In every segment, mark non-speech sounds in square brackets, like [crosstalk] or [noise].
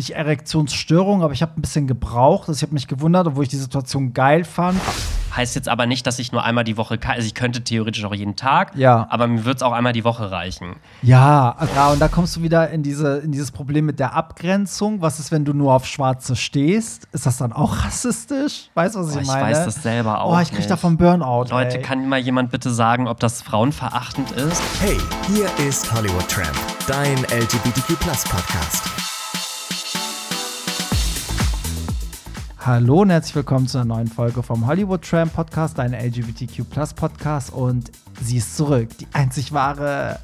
nicht Erektionsstörung, aber ich habe ein bisschen gebraucht. Also ich habe mich gewundert, obwohl ich die Situation geil fand. Heißt jetzt aber nicht, dass ich nur einmal die Woche kann. Also ich könnte theoretisch auch jeden Tag, Ja. aber mir wird es auch einmal die Woche reichen. Ja, ja, und da kommst du wieder in, diese, in dieses Problem mit der Abgrenzung. Was ist, wenn du nur auf Schwarze stehst? Ist das dann auch rassistisch? Weißt du, was Boah, ich ich meine? weiß das selber auch Oh, ich krieg nicht. davon Burnout. Leute, ey. kann mal jemand bitte sagen, ob das frauenverachtend ist? Hey, hier ist Hollywood Tramp, dein LGBTQ Podcast. Hallo und herzlich willkommen zu einer neuen Folge vom Hollywood Tram Podcast, dein LGBTQ Podcast. Und sie ist zurück, die einzig wahre,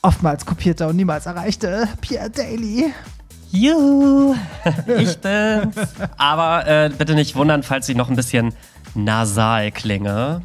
oftmals kopierte und niemals erreichte Pierre Daly. Juhu, [laughs] ich bin's. Aber äh, bitte nicht wundern, falls ich noch ein bisschen nasal klinge.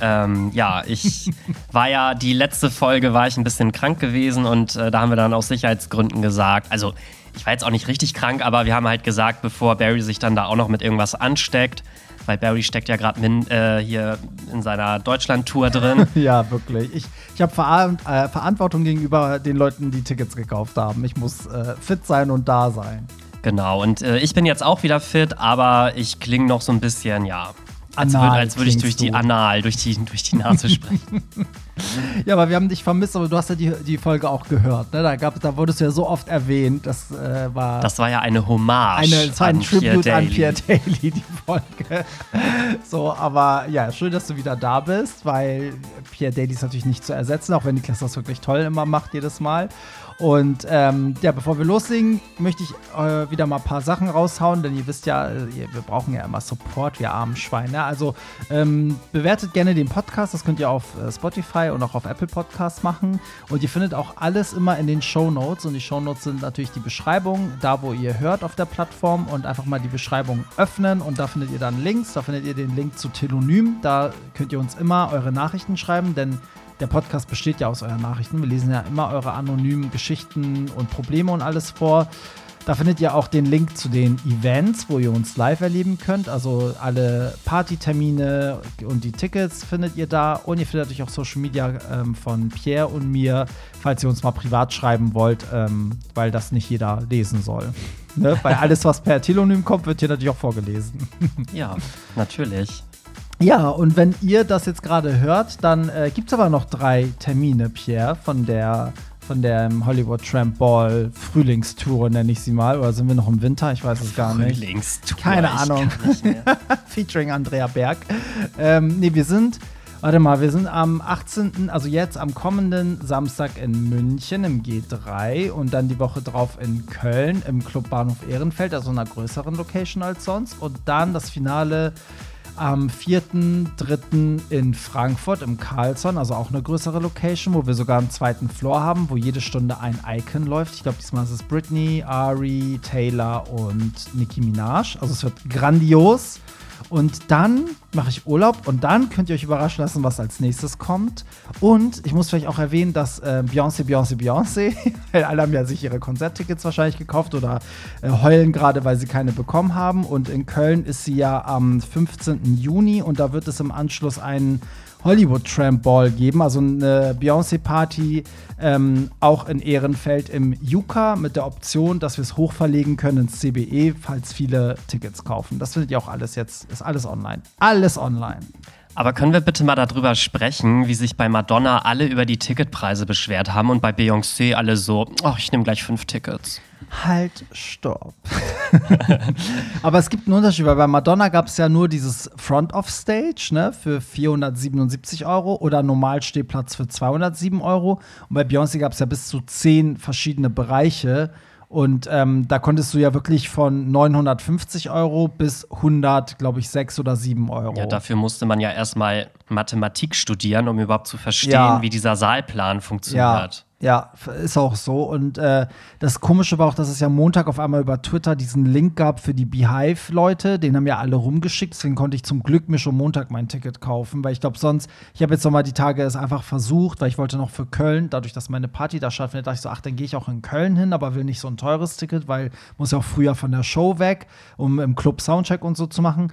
Ähm, ja, ich war ja, die letzte Folge war ich ein bisschen krank gewesen und äh, da haben wir dann aus Sicherheitsgründen gesagt, also ich war jetzt auch nicht richtig krank, aber wir haben halt gesagt, bevor Barry sich dann da auch noch mit irgendwas ansteckt, weil Barry steckt ja gerade äh, hier in seiner Deutschland-Tour drin. [laughs] Ja, wirklich. Ich, ich habe Veran äh, Verantwortung gegenüber den Leuten, die Tickets gekauft haben. Ich muss äh, fit sein und da sein. Genau, und äh, ich bin jetzt auch wieder fit, aber ich klinge noch so ein bisschen, ja, als würde würd ich durch die. Anal, durch die, durch die Nase sprechen. [laughs] [laughs] Ja, aber wir haben dich vermisst, aber du hast ja die, die Folge auch gehört. Ne? Da, gab, da wurdest du ja so oft erwähnt. Das äh, war Das war ja eine Hommage eine, es war ein an Pierre Tribute an Daly. Pierre Daly, die Folge. [laughs] so, aber ja, schön, dass du wieder da bist, weil Pierre Daly ist natürlich nicht zu ersetzen, auch wenn Niklas das wirklich toll immer macht, jedes Mal. Und ähm, ja, bevor wir loslegen, möchte ich äh, wieder mal ein paar Sachen raushauen, denn ihr wisst ja, äh, wir brauchen ja immer Support, wir armen Schweine. Also ähm, bewertet gerne den Podcast, das könnt ihr auf äh, Spotify und auch auf Apple Podcasts machen. Und ihr findet auch alles immer in den Show Notes. Und die Show Notes sind natürlich die Beschreibung, da wo ihr hört auf der Plattform und einfach mal die Beschreibung öffnen. Und da findet ihr dann Links, da findet ihr den Link zu Telonym. Da könnt ihr uns immer eure Nachrichten schreiben, denn der Podcast besteht ja aus euren Nachrichten. Wir lesen ja immer eure anonymen Geschichten und Probleme und alles vor. Da findet ihr auch den Link zu den Events, wo ihr uns live erleben könnt. Also alle Partytermine und die Tickets findet ihr da. Und ihr findet natürlich auch Social Media ähm, von Pierre und mir, falls ihr uns mal privat schreiben wollt, ähm, weil das nicht jeder lesen soll. Ne? Weil [laughs] alles, was per Telonym kommt, wird hier natürlich auch vorgelesen. Ja, natürlich. Ja, und wenn ihr das jetzt gerade hört, dann äh, gibt es aber noch drei Termine, Pierre, von der von der Hollywood Tramp Ball Frühlingstour, nenne ich sie mal. Oder sind wir noch im Winter? Ich weiß es gar nicht. Frühlingstour. Keine Ahnung. [laughs] Featuring Andrea Berg. Ähm, nee, wir sind, warte mal, wir sind am 18., also jetzt am kommenden Samstag in München im G3 und dann die Woche drauf in Köln im Club Bahnhof Ehrenfeld, also einer größeren Location als sonst. Und dann das Finale am 4.3. in Frankfurt im Carlson, also auch eine größere Location, wo wir sogar einen zweiten Floor haben, wo jede Stunde ein Icon läuft. Ich glaube, diesmal ist es Britney, Ari, Taylor und Nicki Minaj. Also es wird grandios. Und dann mache ich Urlaub und dann könnt ihr euch überraschen lassen, was als nächstes kommt. Und ich muss vielleicht auch erwähnen, dass äh, Beyoncé, Beyoncé, Beyoncé, [laughs] alle haben ja sich ihre Konzerttickets wahrscheinlich gekauft oder äh, heulen gerade, weil sie keine bekommen haben. Und in Köln ist sie ja am 15. Juni und da wird es im Anschluss einen Hollywood Tramp Ball geben, also eine Beyoncé-Party, ähm, auch in Ehrenfeld im Yuka mit der Option, dass wir es hochverlegen können ins CBE, falls viele Tickets kaufen. Das findet ihr auch alles jetzt, ist alles online. Alles online. Aber können wir bitte mal darüber sprechen, wie sich bei Madonna alle über die Ticketpreise beschwert haben und bei Beyoncé alle so, ach, ich nehme gleich fünf Tickets. Halt, stopp. [laughs] Aber es gibt einen Unterschied, weil bei Madonna gab es ja nur dieses Front of Stage ne, für 477 Euro oder Normalstehplatz für 207 Euro. Und bei Beyoncé gab es ja bis zu zehn verschiedene Bereiche. Und ähm, da konntest du ja wirklich von 950 Euro bis 100, glaube ich, 6 oder 7 Euro. Ja, dafür musste man ja erstmal Mathematik studieren, um überhaupt zu verstehen, Ja. wie dieser Saalplan funktioniert. ja, ist auch so. Und äh, das Komische war auch, dass es ja Montag auf einmal über Twitter diesen Link gab für die Beehive-Leute. Den haben ja alle rumgeschickt. Deswegen konnte ich zum Glück mir schon Montag mein Ticket kaufen, weil ich glaube, sonst, ich habe jetzt noch mal die Tage es einfach versucht, weil ich wollte noch für Köln, dadurch, dass meine Party da stattfindet, dachte ich so, ach, dann gehe ich auch in Köln hin, aber will nicht so ein teures Ticket, weil muss ja auch früher von der Show weg, um im Club Soundcheck und so zu machen.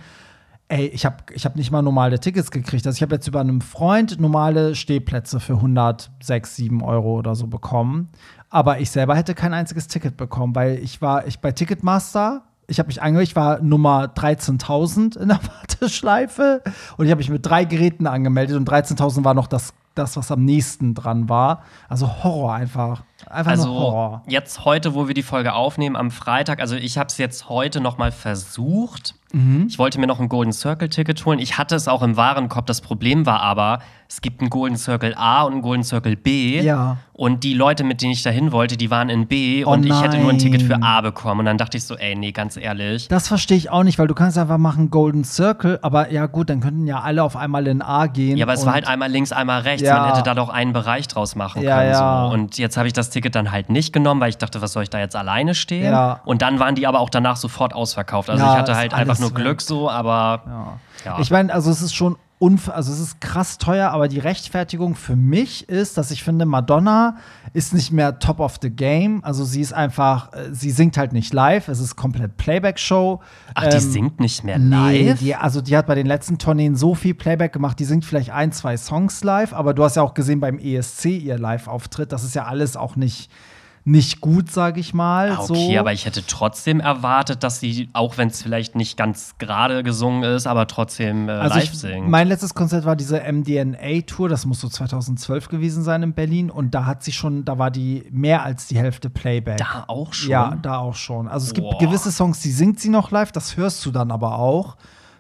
Ey, ich habe ich hab nicht mal normale Tickets gekriegt. Also ich habe jetzt über einen Freund normale Stehplätze für 106, 7 Euro oder so bekommen. Aber ich selber hätte kein einziges Ticket bekommen, weil ich war, ich bei Ticketmaster, ich habe mich angemeldet, ich war Nummer 13.000 in der [laughs] Warteschleife und ich habe mich mit drei Geräten angemeldet und 13.000 war noch das, das, was am nächsten dran war. Also Horror einfach. Einfach also nur Horror. jetzt heute, wo wir die Folge aufnehmen, am Freitag, also ich habe es jetzt heute noch mal versucht. Mhm. Ich wollte mir noch ein Golden Circle Ticket holen. Ich hatte es auch im Warenkorb. Das Problem war aber, es gibt einen Golden Circle A und einen Golden Circle B. Ja. Und die Leute, mit denen ich dahin wollte, die waren in B Oh und ich hätte nur ein Ticket für. A bekommen. Und dann dachte ich so, ey, nee, ganz ehrlich. Das verstehe ich auch nicht, weil du kannst einfach machen Golden Circle, aber ja gut, dann könnten ja alle auf einmal in A gehen. Ja, aber es war halt einmal links, einmal rechts. Ja. Man hätte da doch einen Bereich draus machen Ja, können. ja. So. Und jetzt habe ich das Ticket dann halt nicht genommen, weil ich dachte, was soll ich da jetzt alleine stehen? Ja. Und dann waren die aber auch danach sofort ausverkauft. Also Ja, ich hatte halt einfach nur. Glück so, aber ja. Ich meine, also es ist schon unf also es ist krass teuer, aber die Rechtfertigung für mich ist, dass ich finde, Madonna ist nicht mehr top of the game. Also sie ist einfach, äh, sie singt halt nicht live, es ist komplett Playback-Show. Ach, die Ähm, singt nicht mehr Nee, live? die, also die hat bei den letzten Tourneen so viel Playback gemacht, die singt vielleicht ein, zwei Songs live, aber du hast ja auch gesehen beim ESC ihr Live-Auftritt, das ist ja alles auch nicht, nicht gut, sag ich mal. Ah, Okay, so. aber ich hätte trotzdem erwartet, dass sie, auch wenn es vielleicht nicht ganz gerade gesungen ist, aber trotzdem äh, Also live ich, singt. mein letztes Konzert war diese MDNA-Tour, das muss so 2012 gewesen sein in Berlin und da hat sie schon, da war die mehr als die Hälfte Playback. da auch schon? Ja, da auch schon. Also es gibt Boah. gewisse Songs, die singt sie noch live, das hörst du dann aber auch.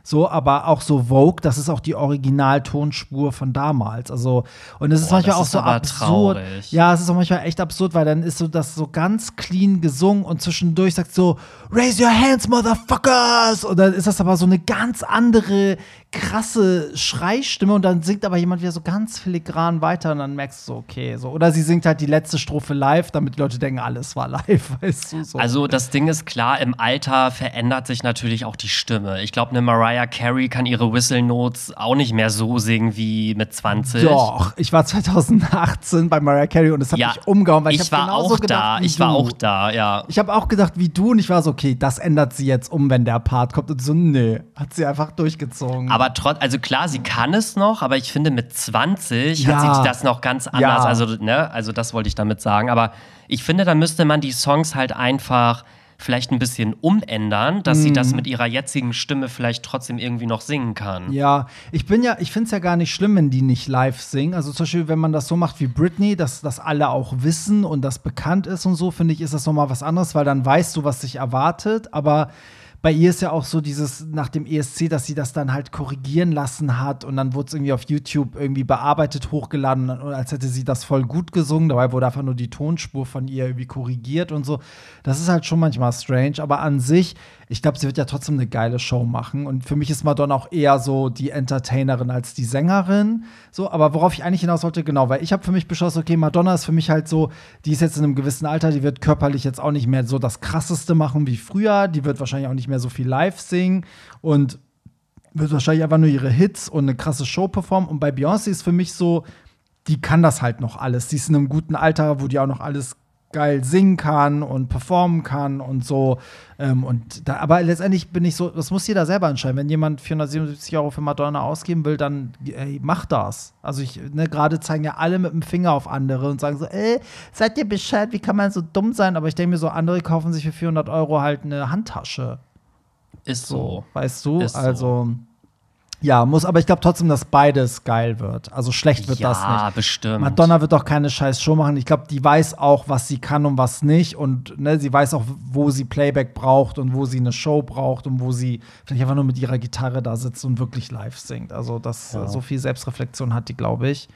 So, aber auch so Vogue, das ist auch die Originaltonspur von damals. Also, und es ist Boah, manchmal auch ist so absurd. traurig. Ja, es ist auch manchmal echt absurd, weil dann ist so das so ganz clean gesungen und zwischendurch sagt so, Raise your hands, motherfuckers! Und dann ist das aber so eine ganz andere, krasse Schreistimme und dann singt aber jemand wieder so ganz filigran weiter und dann merkst du so, okay, so. Oder sie singt halt die letzte Strophe live, damit die Leute denken, alles war live, [laughs] weißt du so. Also das Ding ist klar, im Alter verändert sich natürlich auch die Stimme. Ich glaube, eine Mariah Carey kann ihre Whistle Notes auch nicht mehr so singen wie mit 20. Doch, ich war 2018 bei Mariah Carey und es hat Ja, mich umgehauen, weil ich, ich war auch gedacht, da. Ich war auch da, ja. Ich habe auch gedacht wie du und ich war so, okay, das ändert sie jetzt um, wenn der Part kommt. Und so, nee, hat sie einfach durchgezogen. Aber trotz, also klar, sie kann es noch, aber ich finde, mit 20 Ja. hat sie das noch ganz anders. Ja. Also, ne, also das wollte ich damit sagen. Aber ich finde, da müsste man die Songs halt einfach vielleicht ein bisschen umändern, dass sie Mhm. das mit ihrer jetzigen Stimme vielleicht trotzdem irgendwie noch singen kann. Ja, ich bin ja, ich finde es ja gar nicht schlimm, wenn die nicht live singen. Also zum Beispiel, wenn man das so macht wie Britney, dass das alle auch wissen und das bekannt ist und so, finde ich, ist das nochmal was anderes, weil dann weißt du, was sich erwartet. Aber bei ihr ist ja auch so dieses nach dem ESC, dass sie das dann halt korrigieren lassen hat und dann wurde es irgendwie auf YouTube irgendwie bearbeitet, hochgeladen, als hätte sie das voll gut gesungen. Dabei wurde einfach nur die Tonspur von ihr irgendwie korrigiert und so. Das ist halt schon manchmal strange, aber an sich, ich glaube, sie wird ja trotzdem eine geile Show machen. Und für mich ist Madonna auch eher so die Entertainerin als die Sängerin. So, aber worauf ich eigentlich hinaus wollte, genau, weil ich habe für mich beschlossen, okay, Madonna ist für mich halt so, die ist jetzt in einem gewissen Alter, die wird körperlich jetzt auch nicht mehr so das krasseste machen wie früher. Die wird wahrscheinlich auch nicht mehr so viel live singen und wird wahrscheinlich einfach nur ihre Hits und eine krasse Show performen. Und bei Beyoncé ist für mich so, die kann das halt noch alles. Die ist in einem guten Alter, wo die auch noch alles geil singen kann und performen kann und so. Ähm, und da, aber letztendlich bin ich so, das muss jeder selber entscheiden. Wenn jemand 477 Euro für Madonna ausgeben will, dann ey, mach das. Also ich, ne, gerade zeigen ja alle mit dem Finger auf andere und sagen so, ey, seid ihr Bescheid, wie kann man so dumm sein? Aber ich denke mir so, andere kaufen sich für 400 Euro halt eine Handtasche. Ist so. Weißt du? Ist so. Ja, muss, aber ich glaube trotzdem, dass beides geil wird. Also schlecht wird ja, das nicht. bestimmt. Madonna wird doch keine scheiß Show machen. Ich glaube, die weiß auch, was sie kann und was nicht. Und ne, sie weiß auch, wo sie Playback braucht und wo sie eine Show braucht und wo sie vielleicht einfach nur mit ihrer Gitarre da sitzt und wirklich live singt. Also, das, Ja. so viel Selbstreflexion hat die, glaube ich.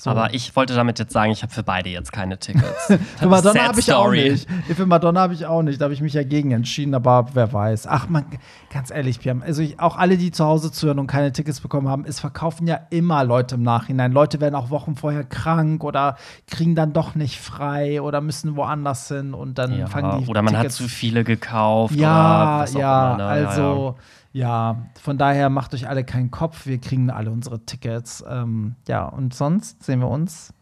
So. Aber ich wollte damit jetzt sagen, ich habe für beide jetzt keine Tickets. [laughs] Für Madonna habe ich auch nicht. Für Madonna habe ich auch nicht. Da habe ich mich ja gegen entschieden, aber wer weiß. Ach man, ganz ehrlich, Pia, also ich, auch alle, die zu Hause zuhören und keine Tickets bekommen haben, es verkaufen ja immer Leute im Nachhinein. Leute werden auch Wochen vorher krank oder kriegen dann doch nicht frei oder müssen woanders hin und dann Ja, fangen die oder man Tickets hat zu viele gekauft. ja, auch ja, immer, ne? also ja, von daher macht euch alle keinen Kopf. Wir kriegen alle unsere Tickets. Ähm, ja, und sonst sehen wir uns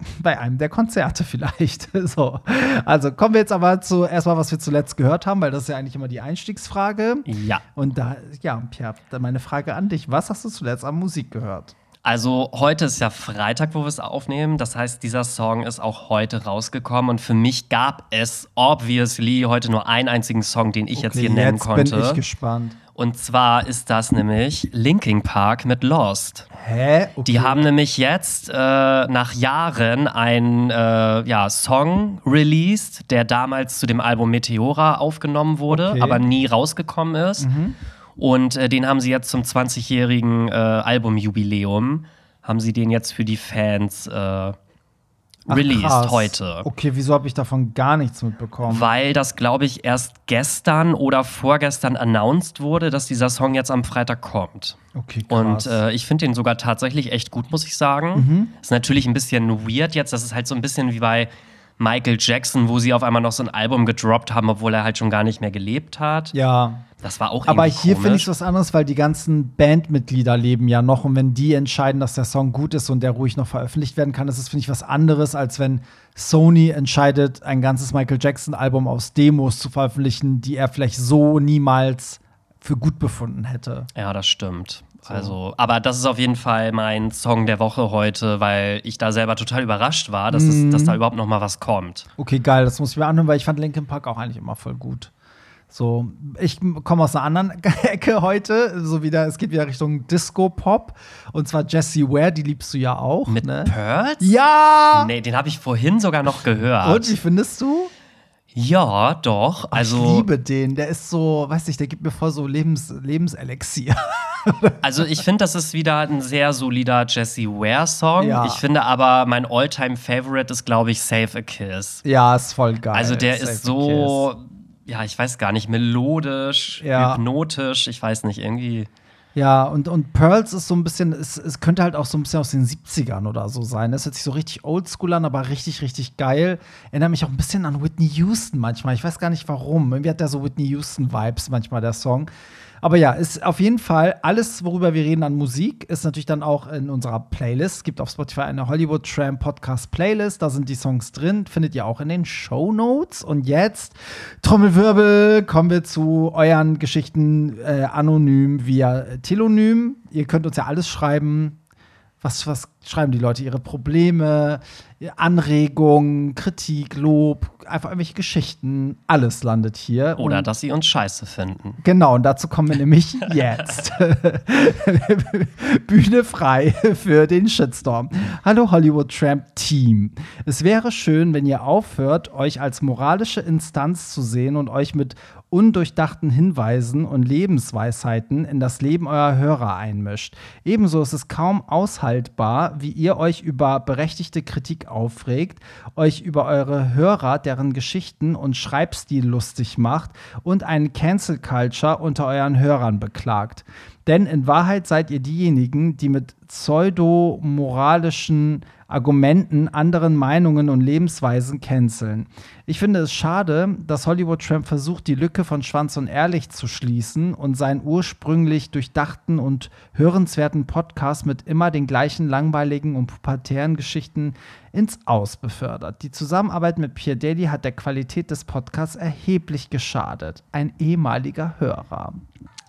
[laughs] bei einem der Konzerte vielleicht. [laughs] so. Also kommen wir jetzt aber zu erstmal, was wir zuletzt gehört haben, weil das ist ja eigentlich immer die Einstiegsfrage. Ja. Und da, ja, Pierre, dann meine Frage an dich. Was hast du zuletzt an Musik gehört? Also heute ist ja Freitag, wo wir es aufnehmen. Das heißt, dieser Song ist auch heute rausgekommen. Und für mich gab es obviously heute nur einen einzigen Song, den ich jetzt hier nennen jetzt konnte. bin ich gespannt. Und zwar ist das nämlich Linkin Park mit Lost. Hä? Okay. Die haben nämlich jetzt äh, nach Jahren einen äh, ja, Song released, der damals zu dem Album Meteora aufgenommen wurde, Okay. aber nie rausgekommen ist. Und äh, den haben sie jetzt zum 20-jährigen äh, Albumjubiläum, haben sie den jetzt für die Fans Ach, released krass. heute. Okay, wieso habe ich davon gar nichts mitbekommen? Weil das, glaube ich, erst gestern oder vorgestern announced wurde, dass dieser Song jetzt am Freitag kommt. Okay, krass. Und äh, ich finde den sogar tatsächlich echt gut, muss ich sagen. Ist natürlich ein bisschen weird jetzt. Das ist halt so ein bisschen wie bei Michael Jackson, wo sie auf einmal noch so ein Album gedroppt haben, obwohl er halt schon gar nicht mehr gelebt hat. ja, Das war auch Aber hier finde ich was anderes, weil die ganzen Bandmitglieder leben ja noch und wenn die entscheiden, dass der Song gut ist und der ruhig noch veröffentlicht werden kann, ist es, finde ich, was anderes, als wenn Sony entscheidet, ein ganzes Michael Jackson-Album aus Demos zu veröffentlichen, die er vielleicht so niemals für gut befunden hätte. Ja, das stimmt. Also, aber das ist auf jeden Fall mein Song der Woche heute, weil ich da selber total überrascht war, dass, es, dass da überhaupt noch mal was kommt. Okay, geil, das muss ich mir anhören, weil ich fand Linkin Park auch eigentlich immer voll gut. So, ich komme aus einer anderen [laughs] Ecke heute, so wieder, es geht wieder Richtung Disco-Pop und zwar Jessie Ware, die liebst du ja auch, Mit ne? Pearls? Ja! Nee, den habe ich vorhin sogar noch gehört. Und wie findest du? Ja, doch. Also, ich liebe den. Der ist so, weiß nicht, der gibt mir voll so Lebens Lebenselixier. [laughs] Also ich finde, das ist wieder ein sehr solider Jesse Ware-Song. Ja. Ich finde aber, mein All-Time-Favorite ist, glaube ich, Save a Kiss. ja, ist voll geil. Also der Save ist so, ja, ich weiß gar nicht, melodisch, Ja. hypnotisch, ich weiß nicht, irgendwie. Ja, und, und Pearls ist so ein bisschen, es, es könnte halt auch so ein bisschen aus den 70ern oder so sein. Das hört sich so richtig oldschool an, aber richtig, richtig geil. Erinnert mich auch ein bisschen an Whitney Houston manchmal. Ich weiß gar nicht warum. Irgendwie hat der so Whitney Houston-Vibes manchmal, der Song. Aber ja, ist auf jeden Fall alles, worüber wir reden an Musik, ist natürlich dann auch in unserer Playlist. Es gibt auf Spotify eine Hollywood Tram Podcast Playlist. Da sind die Songs drin. Findet ihr auch in den Show Notes. Und jetzt, Trommelwirbel, kommen wir zu euren Geschichten äh, anonym via Telonym. Ihr könnt uns ja alles schreiben. Was, was schreiben die Leute? Ihre Probleme, Anregungen, Kritik, Lob, einfach irgendwelche Geschichten. Alles landet hier. Oder Und- dass sie uns scheiße finden. Genau, und dazu kommen wir [laughs] nämlich jetzt. [laughs] Bühne frei für den Shitstorm. Hallo Hollywood Tramp Team. Es wäre schön, wenn ihr aufhört, euch als moralische Instanz zu sehen und euch mit undurchdachten Hinweisen und Lebensweisheiten in das Leben eurer Hörer einmischt. Ebenso ist es kaum aushaltbar, wie ihr euch über berechtigte Kritik aufregt, euch über eure Hörer, deren Geschichten und Schreibstil lustig macht und einen Cancel Culture unter euren Hörern beklagt. Denn in Wahrheit seid ihr diejenigen, die mit pseudo-moralischen Argumenten anderen Meinungen und Lebensweisen canceln. Ich finde es schade, dass Hollywood Tramp versucht, die Lücke von Schwanz und Ehrlich zu schließen und seinen ursprünglich durchdachten und hörenswerten Podcast mit immer den gleichen langweiligen und pubertären Geschichten ins Aus befördert. Die Zusammenarbeit mit Pierre Daly hat der Qualität des Podcasts erheblich geschadet. Ein ehemaliger Hörer.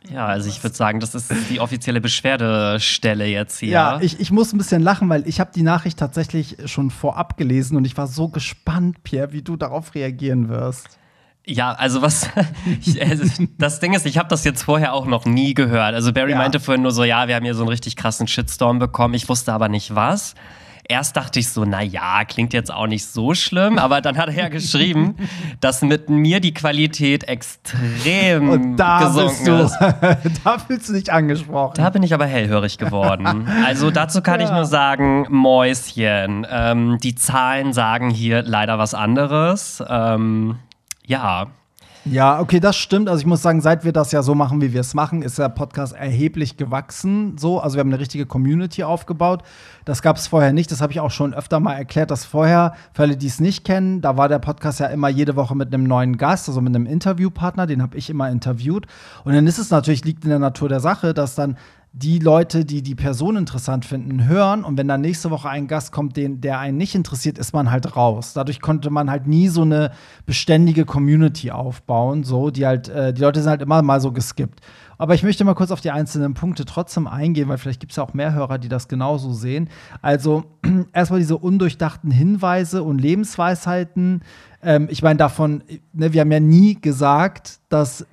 Ja, also ich würde sagen, das ist die offizielle Beschwerdestelle jetzt hier. Ja, ich, ich muss ein bisschen lachen, weil ich habe die Nachricht tatsächlich schon vorab gelesen und ich war so gespannt, Pierre, wie du darauf reagieren wirst. Ja, also was [laughs] ich, also das Ding ist, ich habe das jetzt vorher auch noch nie gehört. Also Barry Ja. meinte vorhin nur so, ja, wir haben hier so einen richtig krassen Shitstorm bekommen. Ich wusste aber nicht was. Erst dachte ich so, na ja, klingt jetzt auch nicht so schlimm, aber dann hat er ja geschrieben, [laughs] dass mit mir die Qualität extrem Und da gesunken du, ist. [laughs] da fühlst du dich angesprochen. Da bin ich aber hellhörig geworden. Also dazu kann ich nur sagen, Mäuschen. Ähm, die Zahlen sagen hier leider was anderes. Ähm, ja, Ja, okay, das stimmt. Also ich muss sagen, seit wir das ja so machen, wie wir es machen, ist der Podcast erheblich gewachsen. So, also wir haben eine richtige Community aufgebaut. Das gab es vorher nicht. Das habe ich auch schon öfter mal erklärt, dass vorher, für alle, die es nicht kennen, da war der Podcast ja immer jede Woche mit einem neuen Gast, also mit einem Interviewpartner. Den habe ich immer interviewt. Und dann ist es natürlich liegt in der Natur der Sache, dass dann die Leute, die die Person interessant finden, hören. Und wenn dann nächste Woche ein Gast kommt, den, der einen nicht interessiert, ist man halt raus. Dadurch konnte man halt nie so eine beständige Community aufbauen. So, die halt, äh, die Leute sind halt immer mal so geskippt. Aber ich möchte mal kurz auf die einzelnen Punkte trotzdem eingehen, weil vielleicht gibt es ja auch mehr Hörer, die das genauso sehen. Also [clears throat] erstmal diese undurchdachten Hinweise und Lebensweisheiten. Ähm, ich meine, davon, ne, wir haben ja nie gesagt, dass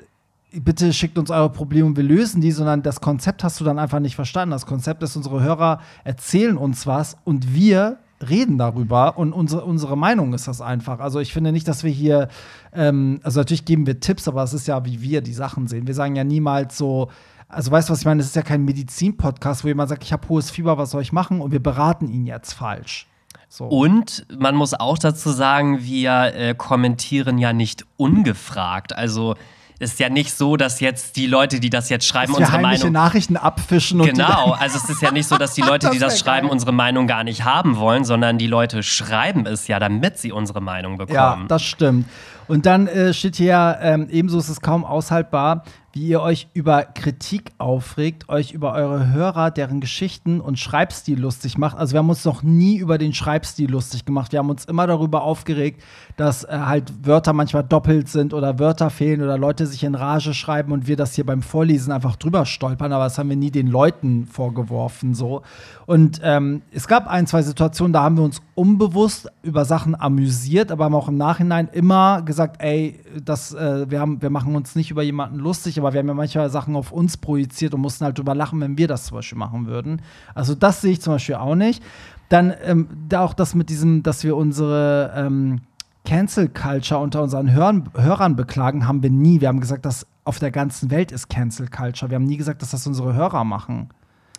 bitte schickt uns eure Probleme und wir lösen die, sondern das Konzept hast du dann einfach nicht verstanden. Das Konzept ist, unsere Hörer erzählen uns was und wir reden darüber und unsere, unsere Meinung ist das einfach. Also ich finde nicht, dass wir hier, ähm, also natürlich geben wir Tipps, aber es ist ja, wie wir die Sachen sehen. Wir sagen ja niemals so, also weißt du, was ich meine? Es ist ja kein Medizin-Podcast, wo jemand sagt, ich habe hohes Fieber, was soll ich machen? Und wir beraten ihn jetzt falsch. So. Und man muss auch dazu sagen, wir äh, kommentieren ja nicht ungefragt. Also ist ja nicht so, dass jetzt die Leute, die das jetzt schreiben, dass unsere Meinung. Nachrichten abfischen und Genau, [laughs] also es ist ja nicht so, dass die Leute, die das, das schreiben, geil. unsere Meinung gar nicht haben wollen, sondern die Leute schreiben es ja, damit sie unsere Meinung bekommen. Ja, das stimmt. Und dann äh, steht hier, ähm, ebenso ist es kaum aushaltbar, wie ihr euch über Kritik aufregt, euch über eure Hörer, deren Geschichten und Schreibstil lustig macht. Also wir haben uns noch nie über den Schreibstil lustig gemacht. Wir haben uns immer darüber aufgeregt, dass äh, halt Wörter manchmal doppelt sind oder Wörter fehlen oder Leute sich in Rage schreiben und wir das hier beim Vorlesen einfach drüber stolpern. Aber das haben wir nie den Leuten vorgeworfen so. Und ähm, es gab ein, zwei Situationen, da haben wir uns unbewusst über Sachen amüsiert, aber haben auch im Nachhinein immer gesagt, ey, das, äh, wir, haben, wir machen uns nicht über jemanden lustig, aber wir haben ja manchmal Sachen auf uns projiziert und mussten halt drüber lachen, wenn wir das zum Beispiel machen würden. Also das sehe ich zum Beispiel auch nicht. Dann ähm, da auch das mit diesem, dass wir unsere ähm, Cancel Culture unter unseren Hörern, Hörern beklagen, haben wir nie. Wir haben gesagt, dass auf der ganzen Welt ist Cancel Culture. Wir haben nie gesagt, dass das unsere Hörer machen.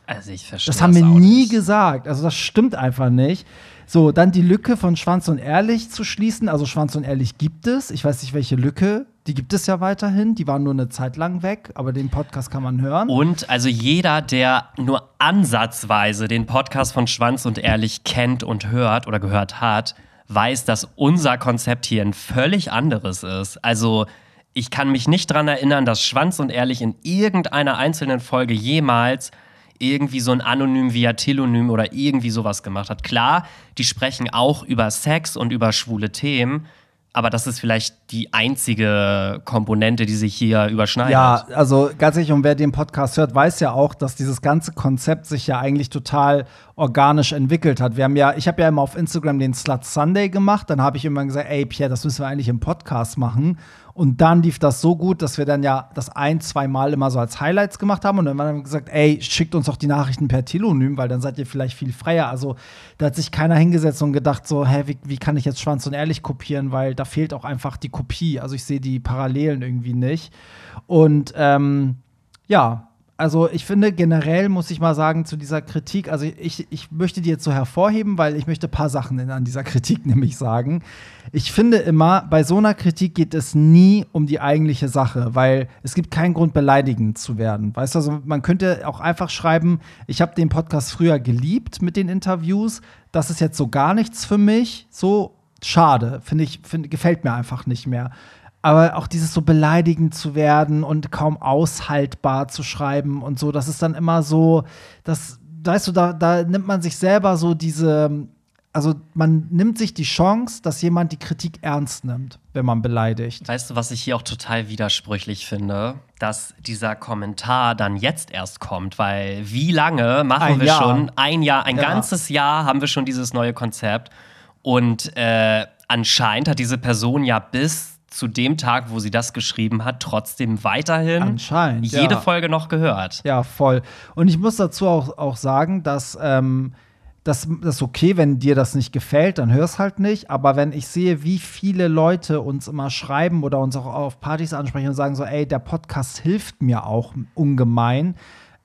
Also ich verstehe. Das haben wir nie nicht. gesagt. Also das stimmt einfach nicht. So, dann die Lücke von Schwanz und Ehrlich zu schließen. Also Schwanz und Ehrlich gibt es. Ich weiß nicht, welche Lücke. Die gibt es ja weiterhin. Die waren nur eine Zeit lang weg, aber den Podcast kann man hören. Und also jeder, der nur ansatzweise den Podcast von Schwanz und Ehrlich kennt und hört oder gehört hat, weiß, dass unser Konzept hier ein völlig anderes ist. Also ich kann mich nicht daran erinnern, dass Schwanz und Ehrlich in irgendeiner einzelnen Folge jemals irgendwie so ein Anonym via Telonym oder irgendwie sowas gemacht hat. Klar, die sprechen auch über Sex und über schwule Themen, aber das ist vielleicht die einzige Komponente, die sich hier überschneidet. Ja, also ganz ehrlich, und wer den Podcast hört, weiß ja auch, dass dieses ganze Konzept sich ja eigentlich total organisch entwickelt hat. Wir haben ja, ich habe ja immer auf Instagram den Slut Sunday gemacht, dann habe ich immer gesagt, ey Pierre, das müssen wir eigentlich im Podcast machen. Und dann lief das so gut, dass wir dann ja das ein, zwei Mal immer so als Highlights gemacht haben. Und dann haben wir gesagt, ey, schickt uns doch die Nachrichten per Telonym, weil dann seid ihr vielleicht viel freier. Also da hat sich keiner hingesetzt und gedacht, so, hä, wie, wie kann ich jetzt Schwanz und Ehrlich kopieren, weil da fehlt auch einfach die Kopie. Also ich sehe die Parallelen irgendwie nicht. Und ähm, ja, also ich finde generell muss ich mal sagen zu dieser Kritik, also ich, ich möchte die jetzt so hervorheben, weil ich möchte ein paar Sachen an dieser Kritik [laughs] nämlich sagen. Ich finde immer, bei so einer Kritik geht es nie um die eigentliche Sache, weil es gibt keinen Grund, beleidigend zu werden. Weißt du, also man könnte auch einfach schreiben, ich habe den Podcast früher geliebt mit den Interviews, das ist jetzt so gar nichts für mich, so schade, finde ich, find, gefällt mir einfach nicht mehr aber auch dieses so beleidigend zu werden und kaum aushaltbar zu schreiben und so, das ist dann immer so, das, weißt du, da, da nimmt man sich selber so diese, also man nimmt sich die Chance, dass jemand die Kritik ernst nimmt, wenn man beleidigt. Weißt du, was ich hier auch total widersprüchlich finde? Dass dieser Kommentar dann jetzt erst kommt, weil wie lange machen ein wir Jahr. schon? Ein Jahr, ein ja. ganzes Jahr haben wir schon dieses neue Konzept und äh, anscheinend hat diese Person ja bis zu dem Tag, wo sie das geschrieben hat, trotzdem weiterhin Anscheinend, jede ja. Folge noch gehört. Ja, voll. Und ich muss dazu auch, auch sagen, dass ähm, das, das ist okay, wenn dir das nicht gefällt, dann hör's halt nicht. Aber wenn ich sehe, wie viele Leute uns immer schreiben oder uns auch auf Partys ansprechen und sagen so, ey, der Podcast hilft mir auch ungemein,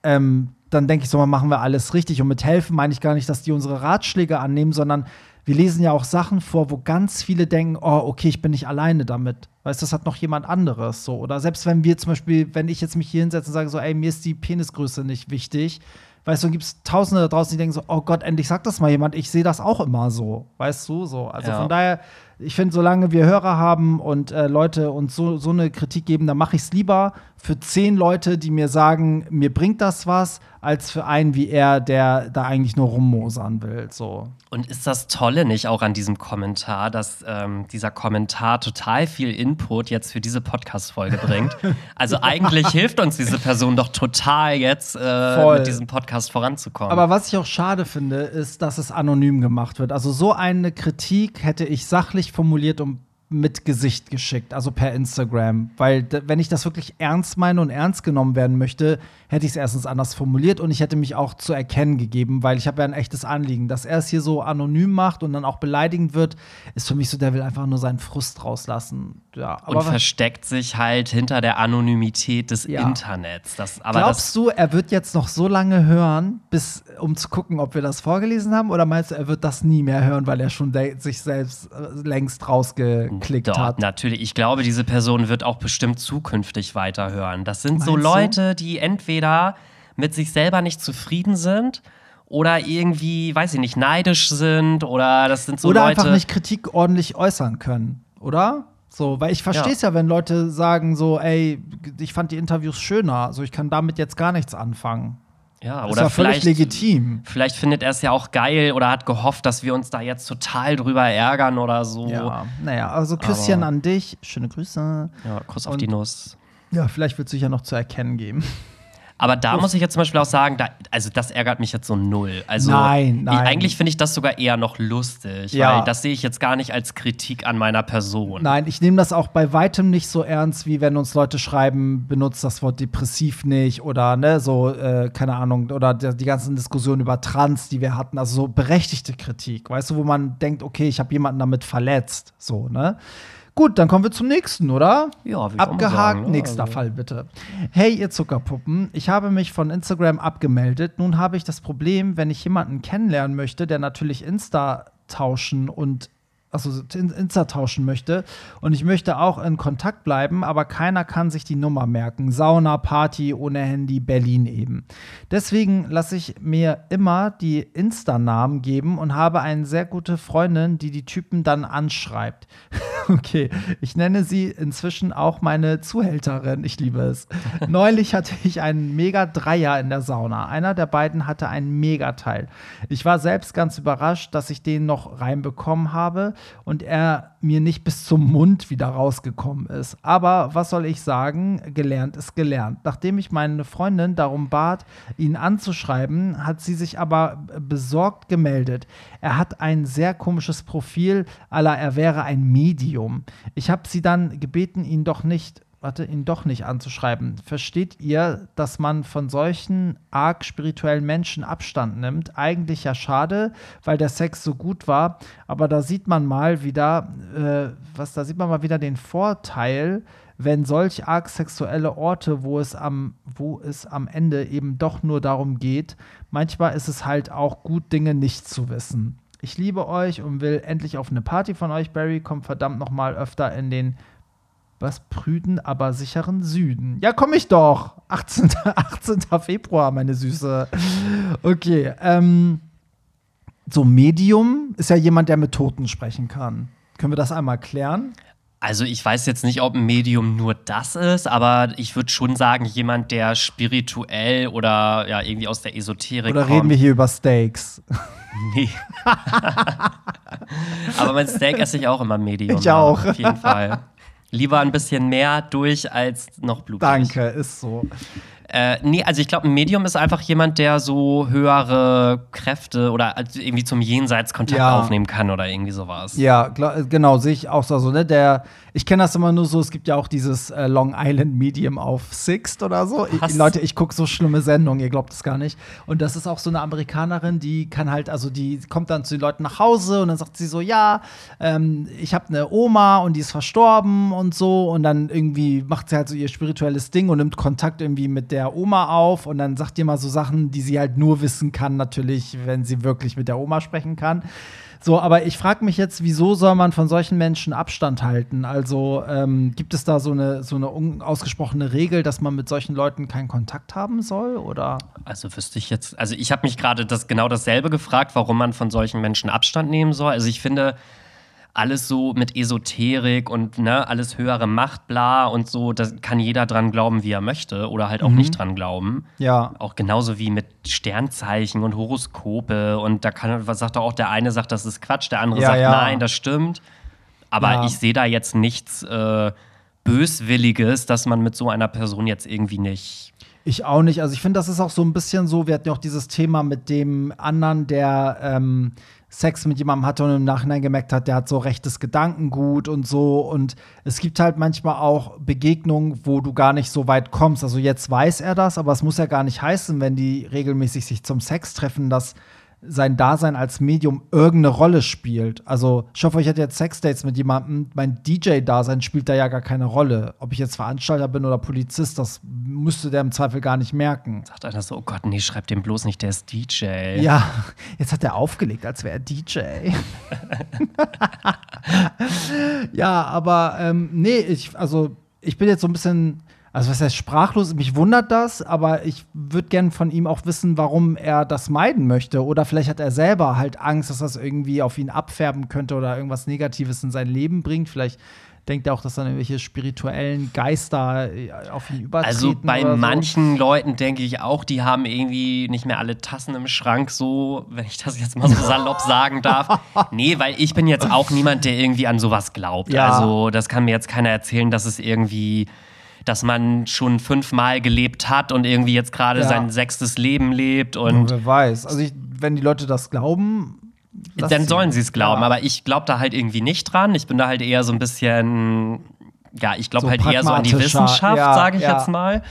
ähm, dann denke ich so, machen wir alles richtig. Und mit helfen meine ich gar nicht, dass die unsere Ratschläge annehmen, sondern wir lesen ja auch Sachen vor, wo ganz viele denken, oh, okay, ich bin nicht alleine damit. Weißt du, das hat noch jemand anderes so. Oder selbst wenn wir zum Beispiel, wenn ich jetzt mich hier hinsetze und sage so, ey, mir ist die Penisgröße nicht wichtig, weißt du, gibt es Tausende da draußen, die denken so, oh Gott, endlich sagt das mal jemand, ich sehe das auch immer so. Weißt du, so. Also ja. von daher ich finde, solange wir Hörer haben und äh, Leute uns so, so eine Kritik geben, dann mache ich es lieber für zehn Leute, die mir sagen, mir bringt das was, als für einen wie er, der da eigentlich nur rummosern will. So. Und ist das Tolle nicht auch an diesem Kommentar, dass ähm, dieser Kommentar total viel Input jetzt für diese Podcast-Folge bringt? [laughs] Also eigentlich hilft uns diese Person doch total jetzt äh, mit diesem Podcast voranzukommen. Aber was ich auch schade finde, ist, dass es anonym gemacht wird. Also so eine Kritik hätte ich sachlich formuliert und mit Gesicht geschickt, also per Instagram. Weil, wenn ich das wirklich ernst meine und ernst genommen werden möchte, hätte ich es erstens anders formuliert und ich hätte mich auch zu erkennen gegeben, weil ich habe ja ein echtes Anliegen. Dass er es hier so anonym macht und dann auch beleidigend wird, ist für mich so, der will einfach nur seinen Frust rauslassen. Ja, und versteckt sich halt hinter der Anonymität des ja. Internets. Das, aber Glaubst du, er wird jetzt noch so lange hören, bis, um zu gucken, ob wir das vorgelesen haben? Oder meinst du, er wird das nie mehr hören, weil er schon sich selbst äh, längst rausgeklickt Dort, hat? Natürlich. Ich glaube, diese Person wird auch bestimmt zukünftig weiterhören. Das sind meinst so Leute, du? die entweder entweder mit sich selber nicht zufrieden sind oder irgendwie, weiß ich nicht, neidisch sind oder das sind so oder Leute. Oder einfach nicht Kritik ordentlich äußern können, oder? So, weil ich verstehe es ja. ja. wenn Leute sagen so, ey, ich fand die Interviews schöner, so ich kann damit jetzt gar nichts anfangen. Ja, das oder vielleicht legitim. Vielleicht findet er es ja auch geil oder hat gehofft, dass wir uns da jetzt total drüber ärgern oder so. Ja, naja, also Küsschen Aber, an dich, schöne Grüße. Ja, Kuss auf Und, die Nuss. Ja, vielleicht wird es sich ja noch zu erkennen geben. Aber da muss ich jetzt zum Beispiel auch sagen, da, also das ärgert mich jetzt so null. Also nein, nein. eigentlich finde ich das sogar eher noch lustig, ja. weil das sehe ich jetzt gar nicht als Kritik an meiner Person. Nein, ich nehme das auch bei weitem nicht so ernst, wie wenn uns Leute schreiben, benutzt das Wort depressiv nicht oder ne, so, äh, keine Ahnung, oder die, die ganzen Diskussionen über Trans, die wir hatten, also so berechtigte Kritik, weißt du, wo man denkt, okay, ich habe jemanden damit verletzt, so, ne? Gut, dann kommen wir zum nächsten, oder? Ja, wie Abgehakt, sagen, ne? nächster also. Fall bitte. Hey, ihr Zuckerpuppen, ich habe mich von Instagram abgemeldet. Nun habe ich das Problem, wenn ich jemanden kennenlernen möchte, der natürlich Insta tauschen und also Insta tauschen möchte. Und ich möchte auch in Kontakt bleiben, aber keiner kann sich die Nummer merken. Sauna, Party ohne Handy, Berlin eben. Deswegen lasse ich mir immer die Insta-Namen geben und habe eine sehr gute Freundin, die die Typen dann anschreibt. [laughs] okay, ich nenne sie inzwischen auch meine Zuhälterin. Ich liebe es. [laughs] Neulich hatte ich einen Mega-Dreier in der Sauna. Einer der beiden hatte einen Megateil. Ich war selbst ganz überrascht, dass ich den noch reinbekommen habe und er mir nicht bis zum Mund wieder rausgekommen ist. Aber was soll ich sagen? Gelernt ist gelernt. Nachdem ich meine Freundin darum bat, ihn anzuschreiben, hat sie sich aber besorgt gemeldet. Er hat ein sehr komisches Profil, aller er wäre ein Medium. Ich habe sie dann gebeten, ihn doch nicht warte, ihn doch nicht anzuschreiben. Versteht ihr, dass man von solchen arg spirituellen Menschen Abstand nimmt? Eigentlich ja schade, weil der Sex so gut war, aber da sieht man mal wieder, äh, was, da sieht man mal wieder den Vorteil, wenn solch arg sexuelle Orte, wo es am, wo es am Ende eben doch nur darum geht, manchmal ist es halt auch gut, Dinge nicht zu wissen. Ich liebe euch und will endlich auf eine Party von euch, Barry. Kommt verdammt noch mal öfter in den was prüden, aber sicheren Süden. Ja, komm ich doch. 18. 18. [laughs] Februar, meine Süße. Okay, ähm, so Medium ist ja jemand, der mit Toten sprechen kann. Können wir das einmal klären? Also ich weiß jetzt nicht, ob ein Medium nur das ist, aber ich würde schon sagen, jemand, der spirituell oder ja irgendwie aus der Esoterik Oder reden wir hier über Steaks? [laughs] Nee. [laughs] aber mein Steak esse ich auch immer Medium. Ich auch. Auf jeden Fall. Lieber ein bisschen mehr durch als noch blutig. Danke, ist so. Äh, nee, also ich glaube, ein Medium ist einfach jemand, der so höhere Kräfte oder irgendwie zum Jenseits Kontakt ja. aufnehmen kann oder irgendwie sowas. Ja, genau, sehe ich auch so. Also, ne, der, ich kenne das immer nur so, es gibt ja auch dieses äh, Long Island Medium auf Sixt oder so. Ich, Leute, ich gucke so schlimme Sendungen, ihr glaubt es gar nicht. Und das ist auch so eine Amerikanerin, die kann halt, also die kommt dann zu den Leuten nach Hause und dann sagt sie so, ja, ähm, ich habe eine Oma und die ist verstorben und so. Und dann irgendwie macht sie halt so ihr spirituelles Ding und nimmt Kontakt irgendwie mit der der Oma auf und dann sagt ihr mal so Sachen, die sie halt nur wissen kann, natürlich, wenn sie wirklich mit der Oma sprechen kann. So, aber ich frage mich jetzt, wieso soll man von solchen Menschen Abstand halten? Also ähm, gibt es da so eine, so eine unausgesprochene Regel, dass man mit solchen Leuten keinen Kontakt haben soll? Oder? Also wüsste ich jetzt, also ich habe mich gerade das genau dasselbe gefragt, warum man von solchen Menschen Abstand nehmen soll. Also ich finde, alles so mit Esoterik und ne, alles höhere Macht, bla und so, da kann jeder dran glauben, wie er möchte oder halt auch Mhm. nicht dran glauben. Ja. Auch genauso wie mit Sternzeichen und Horoskope und da kann, was sagt auch der eine sagt, das ist Quatsch, der andere Ja, sagt, ja. nein, das stimmt. Aber ich sehe da jetzt nichts äh, Böswilliges, dass man mit so einer Person jetzt irgendwie nicht. Ich auch nicht. Also ich finde, das ist auch so ein bisschen so, wir hatten ja auch dieses Thema mit dem anderen, der ähm, Sex mit jemandem hatte und im Nachhinein gemerkt hat, der hat so rechtes Gedankengut und so. Und es gibt halt manchmal auch Begegnungen, wo du gar nicht so weit kommst. Also jetzt weiß er das, aber es muss ja gar nicht heißen, wenn die regelmäßig sich zum Sex treffen, dass sein Dasein als Medium irgendeine Rolle spielt. Also, ich hoffe, ich hätte jetzt Sexdates mit jemandem. Mein DJ-Dasein spielt da ja gar keine Rolle. Ob ich jetzt Veranstalter bin oder Polizist, das müsste der im Zweifel gar nicht merken. Sagt einer so, oh Gott, nee, schreib dem bloß nicht, der ist DJ. Ja, jetzt hat er aufgelegt, als wäre er DJ. [laughs] ja, aber ähm, nee, ich, also ich bin jetzt so ein bisschen, also was heißt sprachlos, mich wundert das, aber ich würde gern von ihm auch wissen, warum er das meiden möchte. Oder vielleicht hat er selber halt Angst, dass das irgendwie auf ihn abfärben könnte oder irgendwas Negatives in sein Leben bringt. Vielleicht denkt er auch, dass dann irgendwelche spirituellen Geister äh, auf ihn übertreten. Also bei so. manchen Leuten denke ich auch, die haben irgendwie nicht mehr alle Tassen im Schrank, so, wenn ich das jetzt mal so salopp sagen darf. [laughs] Nee, weil ich bin jetzt auch niemand, der irgendwie an sowas glaubt. Ja. Also das kann mir jetzt keiner erzählen, dass es irgendwie, dass man schon fünfmal gelebt hat und irgendwie jetzt gerade Ja. sein sechstes Leben lebt Und und wer weiß. Also ich, wenn die Leute das glauben, lass dann sollen sie es glauben. Ja. Aber ich glaube da halt irgendwie nicht dran. Ich bin da halt eher so ein bisschen, ja, ich glaube So halt eher so an die. Wissenschaft, Ja, sage ich ja. jetzt mal.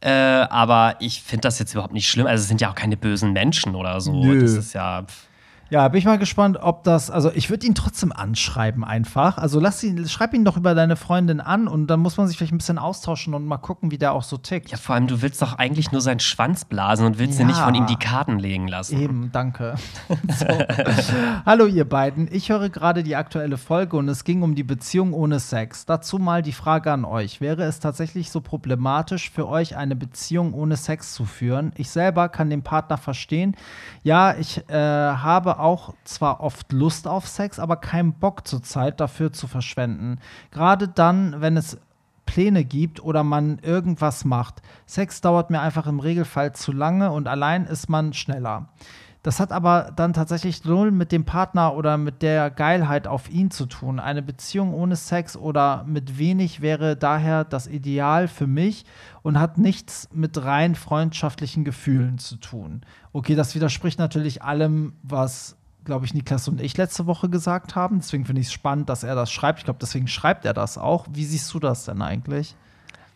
Äh, aber ich finde das jetzt überhaupt nicht schlimm. Also es sind ja auch keine bösen Menschen oder so. Nö. Das ist ja. pff. Ja, bin ich mal gespannt, ob das, also ich würde ihn trotzdem anschreiben einfach. Also lass ihn, schreib ihn doch über deine Freundin an und dann muss man sich vielleicht ein bisschen austauschen und mal gucken, wie der auch so tickt. Ja, vor allem, du willst doch eigentlich nur seinen Schwanz blasen und willst dir Ja. nicht von ihm die Karten legen lassen. Eben, danke. [laughs] so. Hallo ihr beiden, ich höre gerade die aktuelle Folge und es ging um die Beziehung ohne Sex. Dazu mal die Frage an euch. Wäre es tatsächlich so problematisch für euch, eine Beziehung ohne Sex zu führen? Ich selber kann den Partner verstehen. Ja, ich äh, habe auch zwar oft Lust auf Sex, aber keinen Bock zurzeit dafür zu verschwenden. Gerade dann, wenn es Pläne gibt oder man irgendwas macht. Sex dauert mir einfach im Regelfall zu lange und allein ist man schneller. Das hat aber dann tatsächlich null mit dem Partner oder mit der Geilheit auf ihn zu tun. Eine Beziehung ohne Sex oder mit wenig wäre daher das Ideal für mich und hat nichts mit rein freundschaftlichen Gefühlen zu tun. Okay, das widerspricht natürlich allem, was, glaube ich, Niklas und ich letzte Woche gesagt haben. Deswegen finde ich es spannend, dass er das schreibt. Ich glaube, deswegen schreibt er das auch. Wie siehst du das denn eigentlich?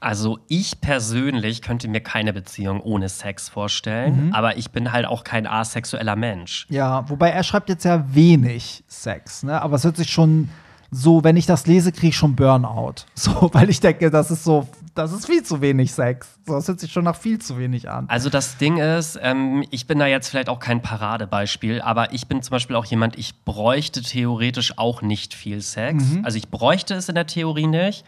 Also ich persönlich könnte mir keine Beziehung ohne Sex vorstellen, aber ich bin halt auch kein asexueller Mensch. Ja, wobei er schreibt jetzt ja wenig Sex, ne? Aber es hört sich schon so, wenn ich das lese, kriege ich schon Burnout. [laughs] So, weil ich denke, das ist so, das ist viel zu wenig Sex. So, das hört sich schon nach viel zu wenig an. Also das Ding ist, ähm, ich bin da jetzt vielleicht auch kein Paradebeispiel, aber ich bin zum Beispiel auch jemand, ich bräuchte theoretisch auch nicht viel Sex. Mhm. Also ich bräuchte es in der Theorie nicht.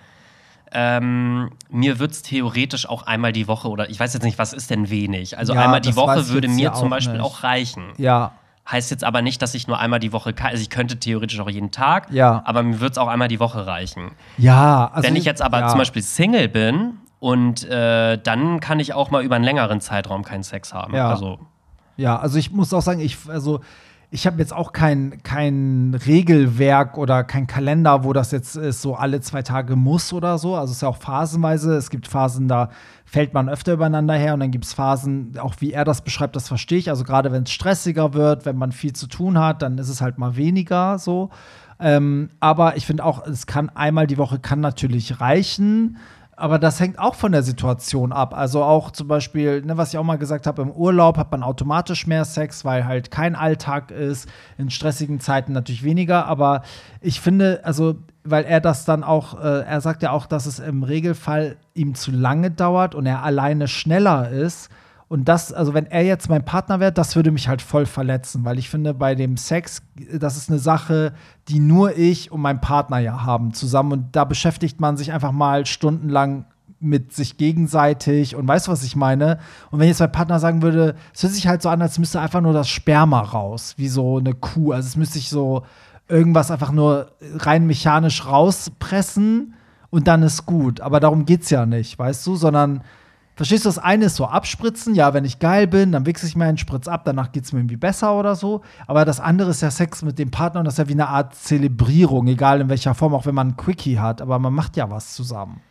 Ähm, mir wird es theoretisch auch einmal die Woche oder ich weiß jetzt nicht, was ist denn wenig? Also Ja, einmal die Woche würde mir ja zum Beispiel nicht. auch reichen. Ja, Heißt jetzt aber nicht, dass ich nur einmal die Woche kann. Also ich könnte theoretisch auch jeden Tag, Ja. aber mir wird es auch einmal die Woche reichen. ja. Also, Wenn ich jetzt aber ja. zum Beispiel Single bin und äh, dann kann ich auch mal über einen längeren Zeitraum keinen Sex haben. Ja. Also Ja, also ich muss auch sagen, ich, also ich habe jetzt auch kein, kein Regelwerk oder kein Kalender, wo das jetzt ist, so alle zwei Tage muss oder so. Also es ist ja auch phasenweise. Es gibt Phasen, da fällt man öfter übereinander her und dann gibt es Phasen, auch wie er das beschreibt, das verstehe ich. Also gerade wenn es stressiger wird, wenn man viel zu tun hat, dann ist es halt mal weniger so. Ähm, aber ich finde auch, es kann einmal die Woche kann natürlich reichen. Aber das hängt auch von der Situation ab. Also auch zum Beispiel, ne, was ich auch mal gesagt habe, im Urlaub hat man automatisch mehr Sex, weil halt kein Alltag ist. In stressigen Zeiten natürlich weniger. Aber ich finde, also, weil er das dann auch, äh, er sagt ja auch, dass es im Regelfall ihm zu lange dauert und er alleine schneller ist. Und das, also wenn er jetzt mein Partner wäre, das würde mich halt voll verletzen, weil ich finde, bei dem Sex, das ist eine Sache, die nur ich und mein Partner ja haben zusammen. Und da beschäftigt man sich einfach mal stundenlang mit sich gegenseitig und weißt du, was ich meine? Und wenn jetzt mein Partner sagen würde, es hört sich halt so an, als müsste einfach nur das Sperma raus, wie so eine Kuh. Also es müsste sich so irgendwas einfach nur rein mechanisch rauspressen und dann ist gut. Aber darum geht's ja nicht, weißt du, sondern Verstehst du, das eine ist so abspritzen, ja, wenn ich geil bin, dann wichse ich mir einen Spritz ab, danach geht es mir irgendwie besser oder so. Aber das andere ist ja Sex mit dem Partner und das ist ja wie eine Art Zelebrierung, egal in welcher Form, auch wenn man ein Quickie hat, aber man macht ja was zusammen.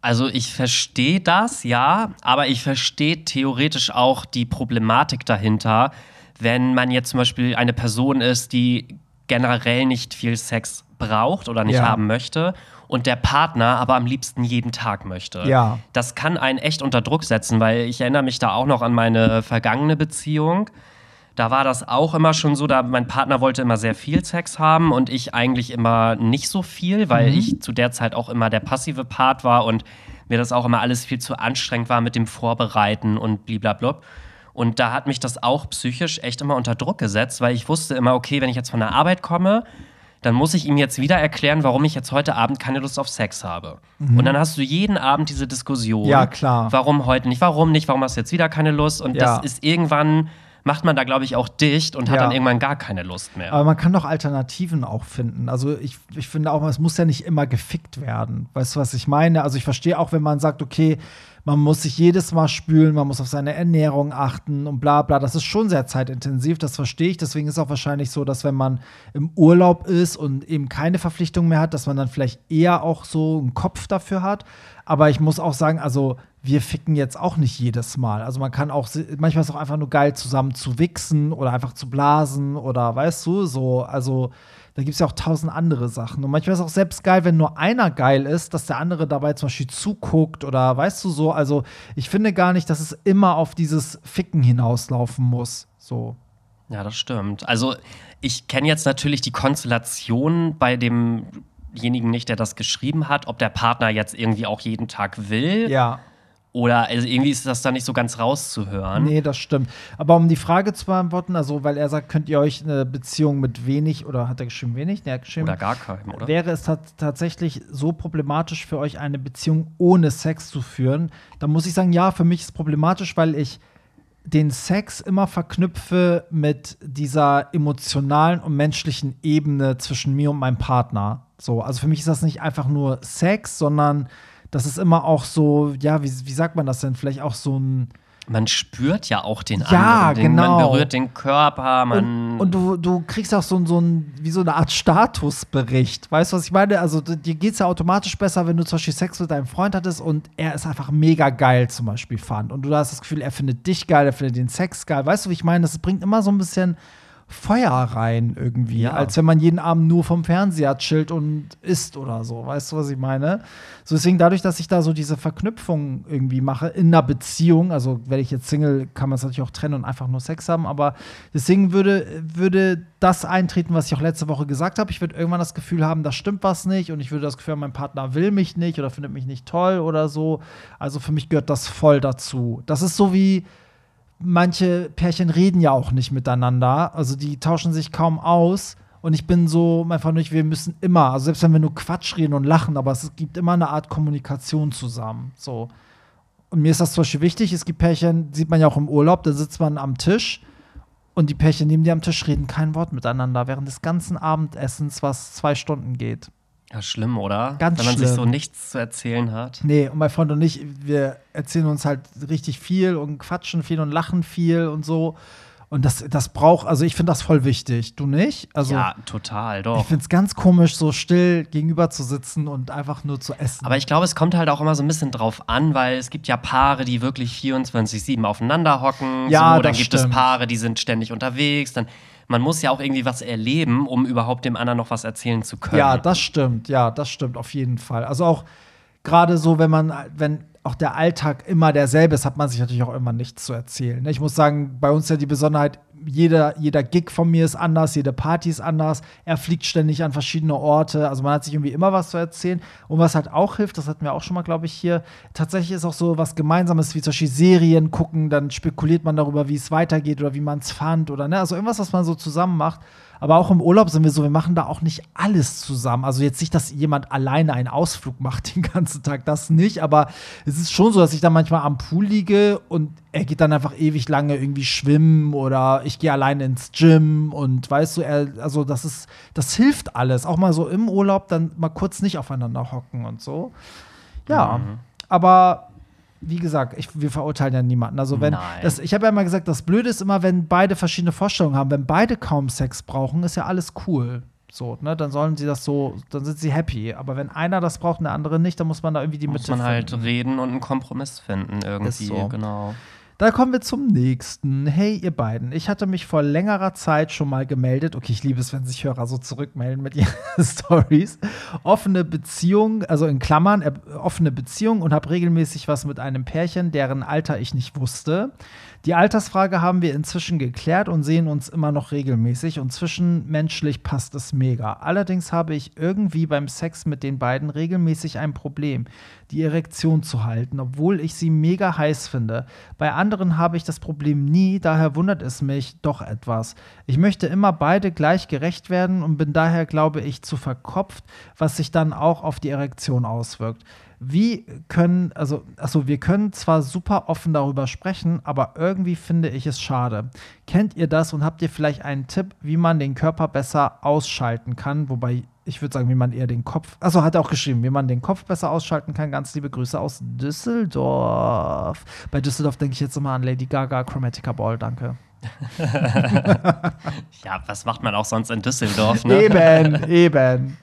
Also ich verstehe das, ja, aber ich verstehe theoretisch auch die Problematik dahinter, wenn man jetzt zum Beispiel eine Person ist, die generell nicht viel Sex braucht oder nicht Ja. haben möchte und der Partner aber am liebsten jeden Tag möchte. Ja. Das kann einen echt unter Druck setzen, weil ich erinnere mich da auch noch an meine vergangene Beziehung. Da war das auch immer schon so, da mein Partner wollte immer sehr viel Sex haben und ich eigentlich immer nicht so viel, weil ich zu der Zeit auch immer der passive Part war und mir das auch immer alles viel zu anstrengend war mit dem Vorbereiten und blablabla. Und da hat mich das auch psychisch echt immer unter Druck gesetzt, weil ich wusste immer, okay, wenn ich jetzt von der Arbeit komme, dann muss ich ihm jetzt wieder erklären, warum ich jetzt heute Abend keine Lust auf Sex habe. Und dann hast du jeden Abend diese Diskussion. Mhm. Ja, klar. Warum heute nicht? Warum nicht? Warum hast du jetzt wieder keine Lust? Und Ja. das ist irgendwann, macht man da, glaube ich, auch dicht und hat Ja. dann irgendwann gar keine Lust mehr. Aber man kann doch Alternativen auch finden. Also ich, ich finde auch, es muss ja nicht immer gefickt werden. Weißt du, was ich meine? Also ich verstehe auch, wenn man sagt, okay, man muss sich jedes Mal spülen, man muss auf seine Ernährung achten und bla bla. Das ist schon sehr zeitintensiv, das verstehe ich. Deswegen ist auch wahrscheinlich so, dass wenn man im Urlaub ist und eben keine Verpflichtung mehr hat, dass man dann vielleicht eher auch so einen Kopf dafür hat. Aber ich muss auch sagen, also wir ficken jetzt auch nicht jedes Mal. Also man kann auch, manchmal ist es auch einfach nur geil, zusammen zu wichsen oder einfach zu blasen oder weißt du, so, also da gibt es ja auch tausend andere Sachen. Und manchmal ist es auch selbst geil, wenn nur einer geil ist, dass der andere dabei zum Beispiel zuguckt oder weißt du so. Also ich finde gar nicht, dass es immer auf dieses Ficken hinauslaufen muss. So. Ja, das stimmt. Also ich kenne jetzt natürlich die Konstellation bei demjenigen nicht, der das geschrieben hat, ob der Partner jetzt irgendwie auch jeden Tag will Ja. Oder also irgendwie ist das da nicht so ganz rauszuhören. Nee, das stimmt. Aber um die Frage zu beantworten, also weil er sagt, könnt ihr euch eine Beziehung mit wenig oder hat er geschrieben wenig? Nee, er hat geschrieben, Oder gar keinem, oder? Wäre es tat tatsächlich so problematisch für euch, eine Beziehung ohne Sex zu führen? Dann muss ich sagen, ja, für mich ist es problematisch, weil ich den Sex immer verknüpfe mit dieser emotionalen und menschlichen Ebene zwischen mir und meinem Partner. So, also für mich ist das nicht einfach nur Sex, sondern das ist immer auch so, ja, wie, wie sagt man das denn? Vielleicht auch so ein Man spürt ja auch den Ja, anderen. Den, genau. Man berührt den Körper, man. Und, und du, du kriegst auch so, ein- so ein, wie so eine Art Statusbericht. Weißt du, was ich meine? Also, dir geht es ja automatisch besser, wenn du zum Beispiel Sex mit deinem Freund hattest und er es einfach mega geil zum Beispiel fand. Und du hast das Gefühl, er findet dich geil, er findet den Sex geil. Weißt du, wie ich meine? Das bringt immer so ein bisschen Feuer rein irgendwie, Ja. als wenn man jeden Abend nur vom Fernseher chillt und isst oder so. Weißt du, was ich meine? So deswegen dadurch, dass ich da so diese Verknüpfung irgendwie mache in einer Beziehung, also wenn ich jetzt Single, kann man es natürlich auch trennen und einfach nur Sex haben, aber deswegen würde, würde das eintreten, was ich auch letzte Woche gesagt habe. Ich würde irgendwann das Gefühl haben, da stimmt was nicht und ich würde das Gefühl haben, mein Partner will mich nicht oder findet mich nicht toll oder so. Also für mich gehört das voll dazu. Das ist so wie manche Pärchen reden ja auch nicht miteinander. Also die tauschen sich kaum aus. Und ich bin so einfach nicht, wir müssen immer, also selbst wenn wir nur Quatsch reden und lachen, aber es gibt immer eine Art Kommunikation zusammen. So. Und mir ist das zum Beispiel wichtig. Es gibt Pärchen, sieht man ja auch im Urlaub, da sitzt man am Tisch und die Pärchen neben dir am Tisch reden kein Wort miteinander während des ganzen Abendessens, was zwei Stunden geht. Ja, schlimm, oder? Ganz Wenn man sich schlimm. so nichts zu erzählen hat. Nee, und mein Freund und ich, wir erzählen uns halt richtig viel und quatschen viel und lachen viel und so. Und das, das braucht, also ich finde das voll wichtig. Du nicht? Also ja, total, ich doch. finde es ganz komisch, so still gegenüber zu sitzen und einfach nur zu essen. Aber ich glaube, es kommt halt auch immer so ein bisschen drauf an, weil es gibt ja Paare, die wirklich 24-7 aufeinander hocken. Ja, so, dann gibt es stimmt. Paare, die sind ständig unterwegs. Dann, man muss ja auch irgendwie was erleben, um überhaupt dem anderen noch was erzählen zu können. Ja, das stimmt. Ja, das stimmt auf jeden Fall. Also auch gerade so, wenn man, wenn auch der Alltag immer derselbe ist, hat man sich natürlich auch immer nichts zu erzählen. ne? Ich muss sagen, bei uns ja die Besonderheit, jeder, jeder Gig von mir ist anders, jede Party ist anders. Er fliegt ständig an verschiedene Orte. Also man hat sich irgendwie immer was zu erzählen. Und was halt auch hilft, das hatten wir auch schon mal, glaube ich, hier, tatsächlich ist auch so was Gemeinsames, wie zum Beispiel Serien gucken, dann spekuliert man darüber, wie es weitergeht oder wie man es fand oder ne, also irgendwas, was man so zusammen macht. Aber auch im Urlaub sind wir so, wir machen da auch nicht alles zusammen. Also jetzt nicht, dass jemand alleine einen Ausflug macht [laughs] den ganzen Tag, das nicht. Aber es ist schon so, dass ich dann manchmal am Pool liege und er geht dann einfach ewig lange irgendwie schwimmen oder ich ich gehe alleine ins Gym und weißt du, er, also das ist, das hilft alles. Auch mal so im Urlaub dann mal kurz nicht aufeinander hocken und so. Ja, Mhm. aber wie gesagt, ich, wir verurteilen ja niemanden. Also wenn das, ich habe ja immer gesagt, das Blöde ist immer, wenn beide verschiedene Vorstellungen haben, wenn beide kaum Sex brauchen, ist ja alles cool. So, ne, dann sollen sie das so, dann sind sie happy. Aber wenn einer das braucht und der andere nicht, dann muss man da irgendwie die Muss Mitte man halt finden. reden und einen Kompromiss finden irgendwie, so. genau. Da kommen wir zum nächsten. Hey, ihr beiden. Ich hatte mich vor längerer Zeit schon mal gemeldet. Okay, ich liebe es, wenn sich Hörer so zurückmelden mit [laughs] ihren Stories. Offene Beziehung, also in Klammern, äh, offene Beziehung und habe regelmäßig was mit einem Pärchen, deren Alter ich nicht wusste. Die Altersfrage haben wir inzwischen geklärt und sehen uns immer noch regelmäßig und zwischenmenschlich passt es mega. Allerdings habe ich irgendwie beim Sex mit den beiden regelmäßig ein Problem, die Erektion zu halten, obwohl ich sie mega heiß finde. Bei anderen habe ich das Problem nie, daher wundert es mich doch etwas. Ich möchte immer beide gleich gerecht werden und bin daher, glaube ich, zu verkopft, was sich dann auch auf die Erektion auswirkt. Wie können, also, also wir können zwar super offen darüber sprechen, aber irgendwie finde ich es schade. Kennt ihr das und habt ihr vielleicht einen Tipp, wie man den Körper besser ausschalten kann? Wobei ich würde sagen, wie man eher den Kopf, also hat er auch geschrieben, wie man den Kopf besser ausschalten kann. Ganz liebe Grüße aus Düsseldorf. Bei Düsseldorf denke ich jetzt immer an Lady Gaga, Chromatica Ball, danke. [laughs] Ja, was macht man auch sonst in Düsseldorf, ne? Eben, [laughs] eben.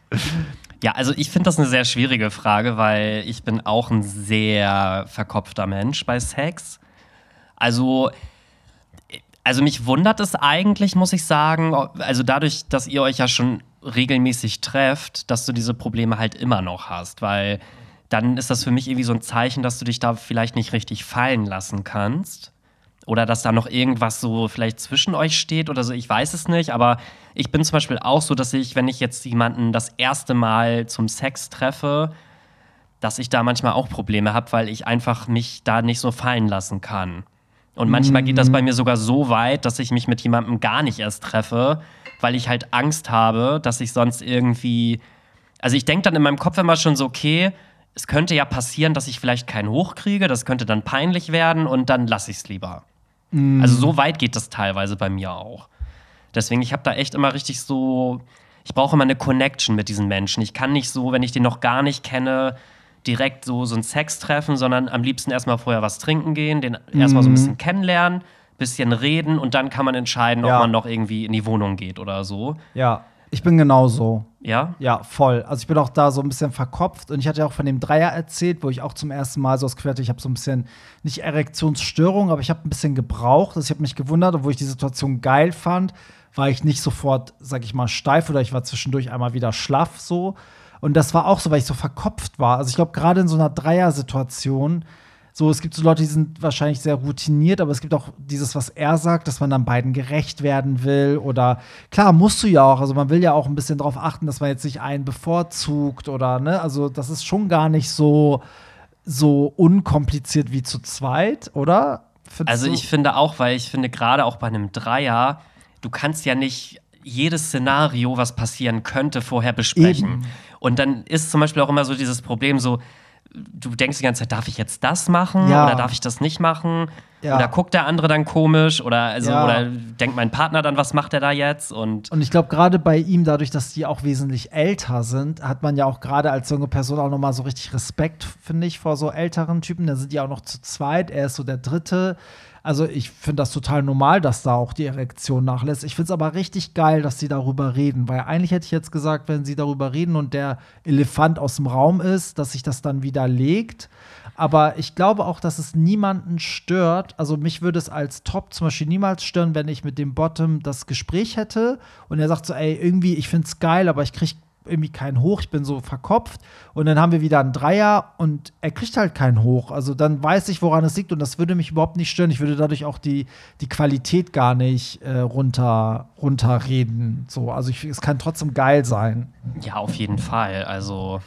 Ja, also ich finde das eine sehr schwierige Frage, weil ich bin auch ein sehr verkopfter Mensch bei Sex. Also, also mich wundert es eigentlich, muss ich sagen, also dadurch, dass ihr euch ja schon regelmäßig trefft, dass du diese Probleme halt immer noch hast, weil dann ist das für mich irgendwie so ein Zeichen, dass du dich da vielleicht nicht richtig fallen lassen kannst. Oder dass da noch irgendwas so vielleicht zwischen euch steht oder so, ich weiß es nicht. Aber ich bin zum Beispiel auch so, dass ich, wenn ich jetzt jemanden das erste Mal zum Sex treffe, dass ich da manchmal auch Probleme habe, weil ich einfach mich da nicht so fallen lassen kann. Und manchmal geht das bei mir sogar so weit, dass ich mich mit jemandem gar nicht erst treffe, weil ich halt Angst habe, dass ich sonst irgendwie. Also ich denke dann in meinem Kopf immer schon so, okay, es könnte ja passieren, dass ich vielleicht keinen hochkriege, das könnte dann peinlich werden und dann lasse ich es lieber. Also so weit geht das teilweise bei mir auch. Deswegen, ich habe da echt immer richtig so, ich brauche immer eine Connection mit diesen Menschen. Ich kann nicht so, wenn ich den noch gar nicht kenne, direkt so, so ein Sex treffen, sondern am liebsten erstmal vorher was trinken gehen, den erstmal so ein bisschen kennenlernen, bisschen reden und dann kann man entscheiden, Ja. ob man noch irgendwie in die Wohnung geht oder so. Ja, ich bin genauso. Ja? Ja, voll. Also ich bin auch da so ein bisschen verkopft und ich hatte ja auch von dem Dreier erzählt, wo ich auch zum ersten Mal so das Gefühl hatte, ich habe so ein bisschen, nicht Erektionsstörung, aber ich habe ein bisschen gebraucht. Also ich habe mich gewundert, obwohl ich die Situation geil fand, war ich nicht sofort, sag ich mal, steif oder ich war zwischendurch einmal wieder schlaff so. Und das war auch so, weil ich so verkopft war. Also ich glaube, gerade in so einer Dreier-Situation, so, es gibt so Leute, die sind wahrscheinlich sehr routiniert, aber es gibt auch dieses, was er sagt, dass man dann beiden gerecht werden will. Oder klar, musst du ja auch. Also man will ja auch ein bisschen darauf achten, dass man jetzt nicht einen bevorzugt oder ne, also das ist schon gar nicht so, so unkompliziert wie zu zweit, oder? Findest Also ich finde auch, weil ich finde gerade auch bei einem Dreier, du kannst ja nicht jedes Szenario, was passieren könnte, vorher besprechen. Eben. Und dann ist zum Beispiel auch immer so dieses Problem so, du denkst die ganze Zeit, darf ich jetzt das machen Ja. oder darf ich das nicht machen? Ja. Oder guckt der andere dann komisch oder also Ja. oder denkt mein Partner dann, was macht er da jetzt? Und Und ich glaube, gerade bei ihm, dadurch, dass die auch wesentlich älter sind, hat man ja auch gerade als junge Person auch noch mal so richtig Respekt, finde ich, vor so älteren Typen. Da sind die auch noch zu zweit. Er ist so der Dritte. Also ich finde das total normal, dass da auch die Erektion nachlässt. Ich finde es aber richtig geil, dass sie darüber reden, weil eigentlich hätte ich jetzt gesagt, wenn sie darüber reden und der Elefant aus dem Raum ist, dass sich das dann wieder legt. Aber ich glaube auch, dass es niemanden stört. Also mich würde es als Top zum Beispiel niemals stören, wenn ich mit dem Bottom das Gespräch hätte und er sagt so, ey, irgendwie, ich finde es geil, aber ich kriege irgendwie keinen Hoch, ich bin so verkopft. Und dann haben wir wieder einen Dreier und er kriegt halt keinen Hoch. Also dann weiß ich, woran es liegt und das würde mich überhaupt nicht stören. Ich würde dadurch auch die, die Qualität gar nicht äh, runter, runterreden. So, also ich, es kann trotzdem geil sein. ja, auf jeden Fall. Also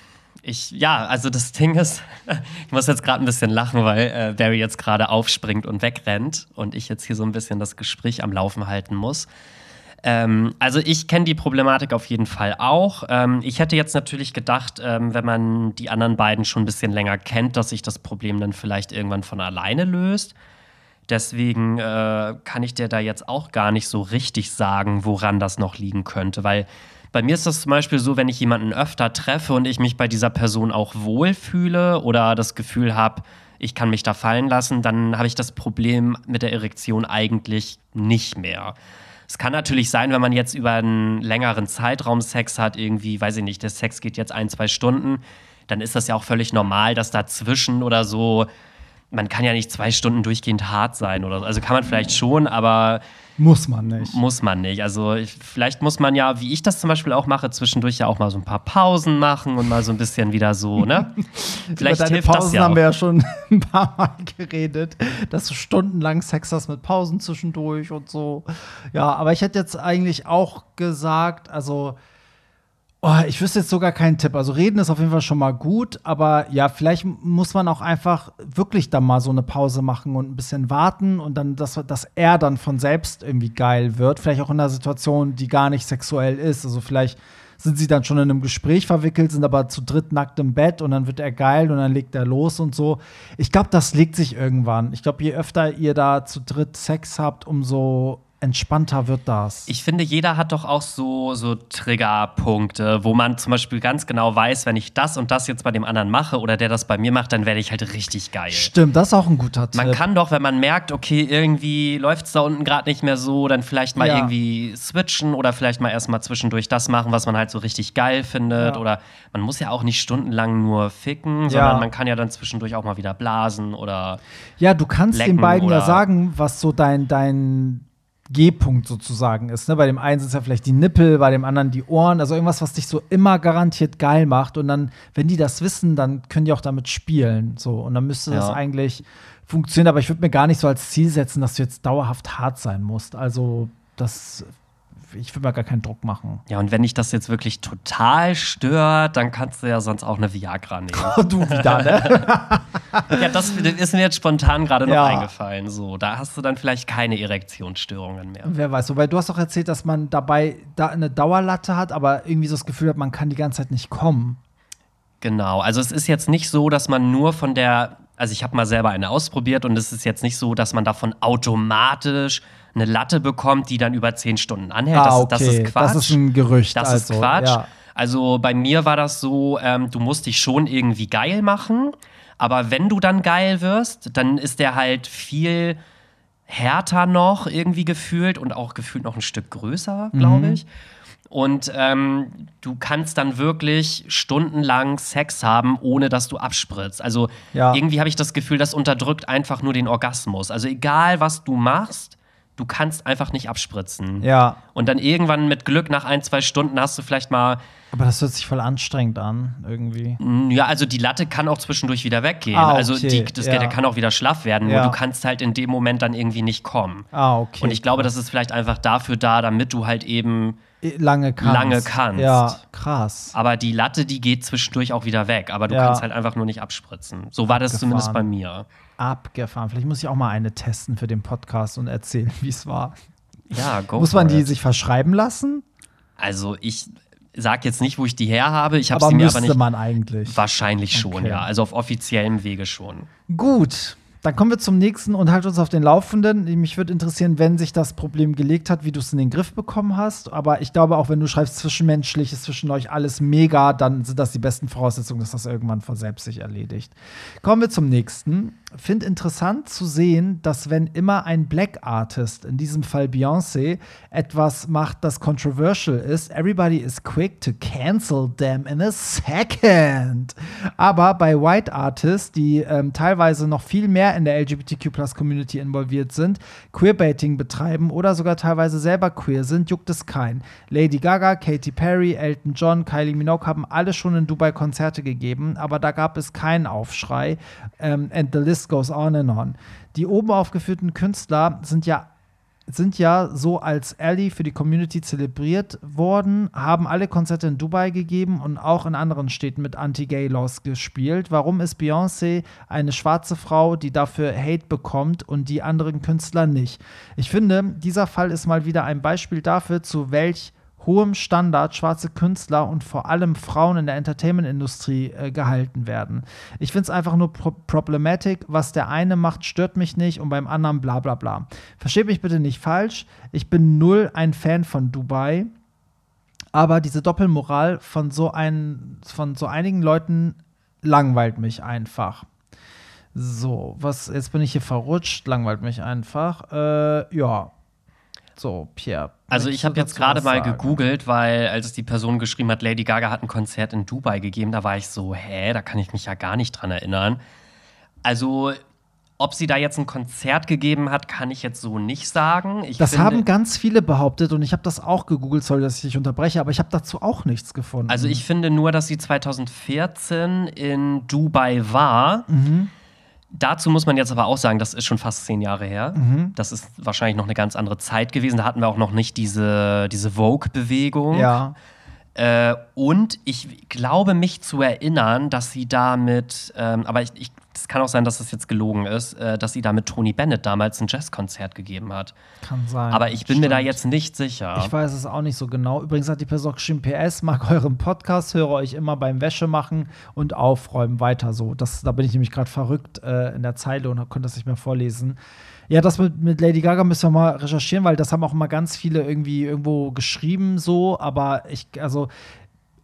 ich, ja, also das Ding ist, [laughs] ich muss jetzt gerade ein bisschen lachen, weil äh, Barry jetzt gerade aufspringt und wegrennt und ich jetzt hier so ein bisschen das Gespräch am Laufen halten muss. Ähm, also ich kenne die Problematik auf jeden Fall auch. Ähm, ich hätte jetzt natürlich gedacht, ähm, wenn man die anderen beiden schon ein bisschen länger kennt, dass sich das Problem dann vielleicht irgendwann von alleine löst. Deswegen äh, kann ich dir da jetzt auch gar nicht so richtig sagen, woran das noch liegen könnte, weil bei mir ist das zum Beispiel so, wenn ich jemanden öfter treffe und ich mich bei dieser Person auch wohlfühle oder das Gefühl habe, ich kann mich da fallen lassen, dann habe ich das Problem mit der Erektion eigentlich nicht mehr. Es kann natürlich sein, wenn man jetzt über einen längeren Zeitraum Sex hat, irgendwie, weiß ich nicht, der Sex geht jetzt ein, zwei Stunden, dann ist das ja auch völlig normal, dass dazwischen oder so, man kann ja nicht zwei Stunden durchgehend hart sein oder so. Also kann man vielleicht schon, aber muss man nicht. Muss man nicht. Also ich, vielleicht muss man ja, wie ich das zum Beispiel auch mache, zwischendurch ja auch mal so ein paar Pausen machen und mal so ein bisschen wieder so, ne? [laughs] vielleicht Über deine hilft Pausen das ja haben wir ja schon [laughs] ein paar Mal geredet, dass du stundenlang Sex hast mit Pausen zwischendurch und so. Ja, aber ich hätte jetzt eigentlich auch gesagt, also Oh, ich wüsste jetzt sogar keinen Tipp. Also reden ist auf jeden Fall schon mal gut, aber ja, vielleicht muss man auch einfach wirklich da mal so eine Pause machen und ein bisschen warten und dann, dass, dass er dann von selbst irgendwie geil wird. Vielleicht auch in einer Situation, die gar nicht sexuell ist. Also vielleicht sind sie dann schon in einem Gespräch verwickelt, sind aber zu dritt nackt im Bett und dann wird er geil und dann legt er los und so. Ich glaube, das legt sich irgendwann. Ich glaube, je öfter ihr da zu dritt Sex habt, umso entspannter wird das. Ich finde, jeder hat doch auch so, so Triggerpunkte, wo man zum Beispiel ganz genau weiß, wenn ich das und das jetzt bei dem anderen mache oder der das bei mir macht, dann werde ich halt richtig geil. Stimmt, das ist auch ein guter Tipp. Man kann doch, wenn man merkt, okay, irgendwie läuft es da unten gerade nicht mehr so, dann vielleicht mal ja. irgendwie switchen oder vielleicht mal erstmal zwischendurch das machen, was man halt so richtig geil findet. Ja. Oder man muss ja auch nicht stundenlang nur ficken, sondern ja. man kann ja dann zwischendurch auch mal wieder blasen oder. Ja, du kannst den beiden ja sagen, was so dein, dein G-Punkt sozusagen ist. Ne? Bei dem einen sind es ja vielleicht die Nippel, bei dem anderen die Ohren, also irgendwas, was dich so immer garantiert geil macht. Und dann, wenn die das wissen, dann können die auch damit spielen. So. Und dann müsste ja. das eigentlich funktionieren. Aber ich würde mir gar nicht so als Ziel setzen, dass du jetzt dauerhaft hart sein musst. Also, das ich will mir gar keinen Druck machen. Ja, und wenn dich das jetzt wirklich total stört, dann kannst du ja sonst auch eine Viagra nehmen. Oh, [laughs] du wieder, ne? [laughs] ja, das ist mir jetzt spontan gerade noch ja. eingefallen. So, da hast du dann vielleicht keine Erektionsstörungen mehr. Wer weiß, wobei du hast doch erzählt, dass man dabei da eine Dauerlatte hat, aber irgendwie so das Gefühl hat, man kann die ganze Zeit nicht kommen. Genau, also es ist jetzt nicht so, dass man nur von der, also ich habe mal selber eine ausprobiert und es ist jetzt nicht so, dass man davon automatisch eine Latte bekommt, die dann über zehn Stunden anhält. Ah, okay. das, das, ist Quatsch. Das ist ein Gerücht. Das also, ist Quatsch. Ja. Also bei mir war das so, ähm, du musst dich schon irgendwie geil machen, aber wenn du dann geil wirst, dann ist der halt viel härter noch irgendwie gefühlt und auch gefühlt noch ein Stück größer, glaube mhm. ich. Und ähm, du kannst dann wirklich stundenlang Sex haben, ohne dass du abspritzt. Also ja. irgendwie habe ich das Gefühl, das unterdrückt einfach nur den Orgasmus. Also egal, was du machst, du kannst einfach nicht abspritzen. Ja. Und dann irgendwann mit Glück nach ein, zwei Stunden hast du vielleicht mal. Aber das hört sich voll anstrengend an, irgendwie. Ja, also die Latte kann auch zwischendurch wieder weggehen. Ah, also okay. Also die, das ja. kann auch wieder schlaff werden, nur ja. du kannst halt in dem Moment dann irgendwie nicht kommen. Ah, okay. Und ich glaube, das ist vielleicht einfach dafür da, damit du halt eben lange kannst. Lange kannst. Ja, krass. Aber die Latte, die geht zwischendurch auch wieder weg. Aber du ja. kannst halt einfach nur nicht abspritzen. So war das Gefahren. zumindest bei mir abgefahren. Vielleicht muss ich auch mal eine testen für den Podcast und erzählen, [laughs] wie es war. Ja, go Muss man die it. sich verschreiben lassen? Also ich sag jetzt nicht, wo ich die her habe. Ich habe sie mir aber nicht. man eigentlich. Wahrscheinlich schon, okay. ja. Also auf offiziellem Wege schon. Gut. Dann kommen wir zum nächsten und halt uns auf den Laufenden. Mich würde interessieren, wenn sich das Problem gelegt hat, wie du es in den Griff bekommen hast. Aber ich glaube auch, wenn du schreibst, zwischenmenschlich ist zwischen euch alles mega, dann sind das die besten Voraussetzungen, dass das irgendwann von selbst sich erledigt. Kommen wir zum nächsten. Find interessant zu sehen, dass wenn immer ein Black Artist, in diesem Fall Beyoncé, etwas macht, das controversial ist, everybody is quick to cancel them in a second. Aber bei White Artists, die ähm, teilweise noch viel mehr in der LGBTQ-Plus-Community involviert sind, Queerbaiting betreiben oder sogar teilweise selber queer sind, juckt es keinen. Lady Gaga, Katy Perry, Elton John, Kylie Minogue haben alle schon in Dubai Konzerte gegeben, aber da gab es keinen Aufschrei. Ähm, and the list goes on and on. Die oben aufgeführten Künstler sind ja sind ja so als Ally für die Community zelebriert worden, haben alle Konzerte in Dubai gegeben und auch in anderen Städten mit Anti-Gay-Laws gespielt. Warum ist Beyoncé eine schwarze Frau, die dafür Hate bekommt und die anderen Künstler nicht? Ich finde, dieser Fall ist mal wieder ein Beispiel dafür, zu welch hohem Standard schwarze Künstler und vor allem Frauen in der Entertainment-Industrie äh, gehalten werden. Ich finde es einfach nur pro problematic. Was der eine macht, stört mich nicht und beim anderen bla bla bla. Versteht mich bitte nicht falsch. Ich bin null ein Fan von Dubai. Aber diese Doppelmoral von so, ein, von so einigen Leuten langweilt mich einfach. So, was, jetzt bin ich hier verrutscht, langweilt mich einfach. Äh, ja. So, Pierre. Also ich habe jetzt gerade mal gegoogelt, weil als die Person geschrieben hat, Lady Gaga hat ein Konzert in Dubai gegeben, da war ich so, hä, da kann ich mich ja gar nicht dran erinnern. Also ob sie da jetzt ein Konzert gegeben hat, kann ich jetzt so nicht sagen. Ich das haben ganz viele behauptet und ich habe das auch gegoogelt, sorry, dass ich dich unterbreche, aber ich habe dazu auch nichts gefunden. Also ich finde nur, dass sie 2014 in Dubai war. Mhm. Dazu muss man jetzt aber auch sagen, das ist schon fast zehn Jahre her. Mhm. Das ist wahrscheinlich noch eine ganz andere Zeit gewesen. Da hatten wir auch noch nicht diese, diese Vogue-Bewegung. Ja. Äh, und ich glaube mich zu erinnern, dass sie damit, ähm, aber ich, ich, es kann auch sein, dass das jetzt gelogen ist, äh, dass sie da mit Tony Bennett damals ein Jazzkonzert gegeben hat. Kann sein. Aber ich bin mir da Stimmt. jetzt nicht sicher. Ich weiß es auch nicht so genau. Übrigens hat die Person auch geschrieben, PS, mag euren Podcast, höre euch immer beim Wäsche machen und aufräumen weiter so. Das, da bin ich nämlich gerade verrückt äh, in der Zeile und konnte das nicht mehr vorlesen. Ja, das mit, mit Lady Gaga müssen wir mal recherchieren, weil das haben auch immer ganz viele irgendwie irgendwo geschrieben so. Aber ich, also,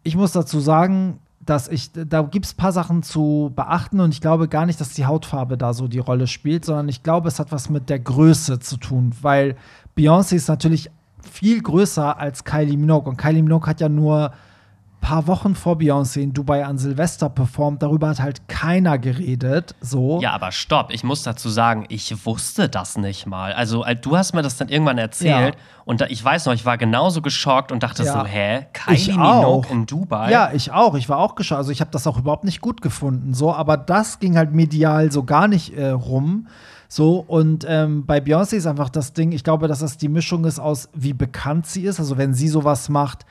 ich muss dazu sagen, dass ich, da gibt es ein paar Sachen zu beachten und ich glaube gar nicht, dass die Hautfarbe da so die Rolle spielt, sondern ich glaube, es hat was mit der Größe zu tun, weil Beyoncé ist natürlich viel größer als Kylie Minogue und Kylie Minogue hat ja nur paar Wochen vor Beyoncé in Dubai an Silvester performt, darüber hat halt keiner geredet, so. Ja, aber stopp, ich muss dazu sagen, ich wusste das nicht mal. Also, äh, du hast mir das dann irgendwann erzählt Ja. und da, ich weiß noch, ich war genauso geschockt und dachte Ja. so, hä, Ich Kylie auch. Minogue in Dubai? Ja, ich auch. Ich war auch geschaut. Also ich habe das auch überhaupt nicht gut gefunden. So, aber das ging halt medial so gar nicht äh, rum. So, und ähm, bei Beyoncé ist einfach das Ding, ich glaube, dass das die Mischung ist aus, wie bekannt sie ist. Also, wenn sie sowas macht,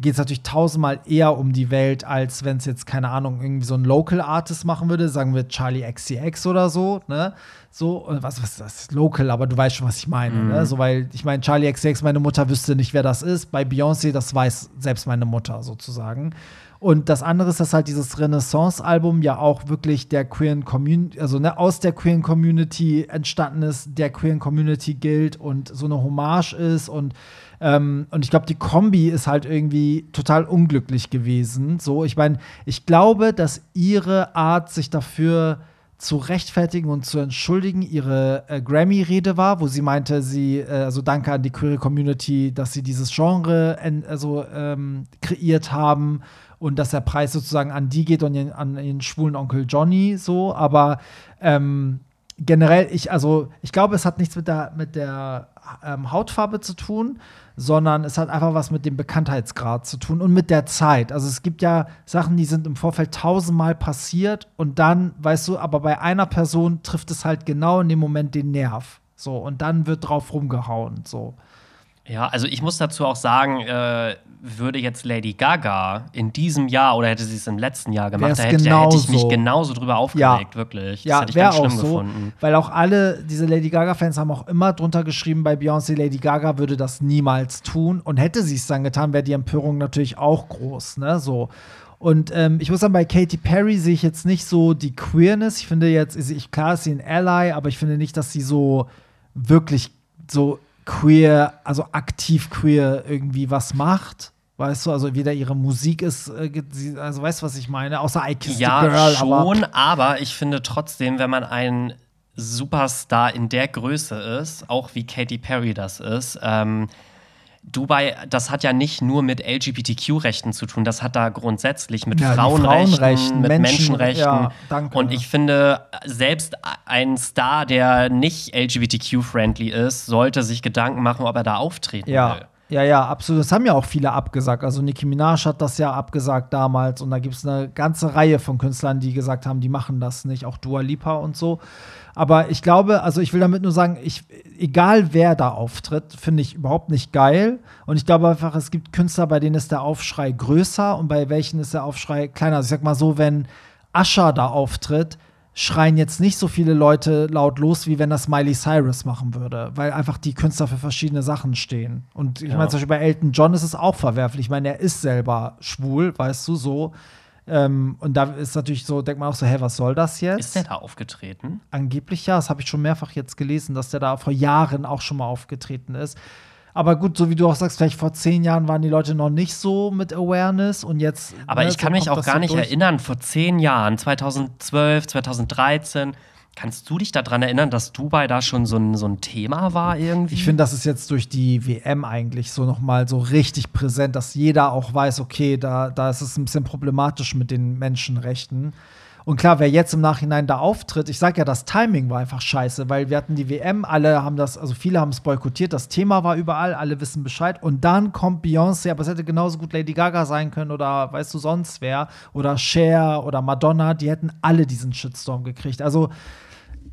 geht es natürlich tausendmal eher um die Welt, als wenn es jetzt, keine Ahnung, irgendwie so ein Local Artist machen würde, sagen wir Charlie XCX oder so, ne? So, und was, was das ist local, aber du weißt schon, was ich meine, ne? So, weil ich meine, Charlie XCX, meine Mutter wüsste nicht, wer das ist. Bei Beyoncé, das weiß selbst meine Mutter sozusagen. Und das andere ist, dass halt dieses Renaissance-Album ja auch wirklich der queeren Community, also ne, aus der queeren Community entstanden ist, der queeren Community gilt und so eine Hommage ist und ähm, und ich glaube, die Kombi ist halt irgendwie total unglücklich gewesen. So, ich meine, ich glaube, dass ihre Art, sich dafür zu rechtfertigen und zu entschuldigen, ihre äh, Grammy-Rede war, wo sie meinte, sie, äh, also danke an die queere Community, dass sie dieses Genre en, also, ähm, kreiert haben und dass der Preis sozusagen an die geht und an ihren schwulen Onkel Johnny so, aber ähm, generell, ich, also ich glaube, es hat nichts mit der, mit der ähm, Hautfarbe zu tun, sondern es hat einfach was mit dem Bekanntheitsgrad zu tun und mit der Zeit. Also es gibt ja Sachen, die sind im Vorfeld tausendmal passiert und dann, weißt du, aber bei einer Person trifft es halt genau in dem Moment den Nerv. So, und dann wird drauf rumgehauen. So. Ja, also ich muss dazu auch sagen, äh, würde jetzt Lady Gaga in diesem Jahr oder hätte sie es im letzten Jahr gemacht, da hätte, hätte ich mich genauso. drüber aufgeregt, wirklich. Das Ja, hätte ich wäre ganz auch schlimm so, gefunden. weil auch alle diese Lady Gaga-Fans haben auch immer drunter geschrieben, bei Beyoncé, Lady Gaga würde das niemals tun. Und hätte sie es dann getan, wäre die Empörung natürlich auch groß, ne? So. Und ähm, ich muss sagen, bei Katy Perry sehe ich jetzt nicht so die Queerness. Ich finde jetzt, ich, klar ist sie ein Ally, aber ich finde nicht, dass sie so wirklich so queer, also aktiv queer irgendwie was macht. Weißt du, also weder ihre Musik ist, äh, also weißt du, was ich meine? Außer I Kissed Ja, a Girl, aber schon, aber ich finde trotzdem, wenn man ein Superstar in der Größe ist, auch wie Katy Perry das ist, ähm, Dubai, das hat ja nicht nur mit LGBTQ-Rechten zu tun, das hat da grundsätzlich mit Ja, Frauenrechten, Frauenrechten, mit Menschen- Menschenrechten. ja, danke. Und ich finde, selbst ein Star, der nicht LGBTQ-friendly ist, sollte sich Gedanken machen, ob er da auftreten Ja. will. Ja, ja, absolut. Das haben ja auch viele abgesagt. Also Nicki Minaj hat das ja abgesagt damals und da gibt es eine ganze Reihe von Künstlern, die gesagt haben, die machen das nicht, auch Dua Lipa und so. Aber ich glaube, also ich will damit nur sagen, ich, egal wer da auftritt, finde ich überhaupt nicht geil. Und ich glaube einfach, es gibt Künstler, bei denen ist der Aufschrei größer und bei welchen ist der Aufschrei kleiner. Also ich sag mal so, wenn Ascher da auftritt, schreien jetzt nicht so viele Leute laut los, wie wenn das Miley Cyrus machen würde, weil einfach die Künstler für verschiedene Sachen stehen. Und ich Ja. meine, zum Beispiel bei Elton John ist es auch verwerflich. Ich meine, er ist selber schwul, weißt du, so. Ähm, und da ist natürlich so, denkt man auch so, hä, was soll das jetzt? Ist der da aufgetreten? Angeblich ja, das habe ich schon mehrfach jetzt gelesen, dass der da vor Jahren auch schon mal aufgetreten ist. Aber gut, so wie du auch sagst, vielleicht vor zehn Jahren waren die Leute noch nicht so mit Awareness und jetzt. Aber ne, ich so kann mich kommt auch gar so nicht durch. erinnern, vor zehn Jahren, 2012, 2013, kannst du dich daran erinnern, dass Dubai da schon so ein, so ein Thema war irgendwie? Ich finde, das ist jetzt durch die WM eigentlich so nochmal so richtig präsent, dass jeder auch weiß, okay, da, da ist es ein bisschen problematisch mit den Menschenrechten. Und klar, wer jetzt im Nachhinein da auftritt, ich sag ja, das Timing war einfach scheiße, weil wir hatten die WM, alle haben das, also viele haben es boykottiert, das Thema war überall, alle wissen Bescheid. Und dann kommt Beyoncé, aber es hätte genauso gut Lady Gaga sein können oder weißt du sonst wer oder Cher oder Madonna, die hätten alle diesen Shitstorm gekriegt. Also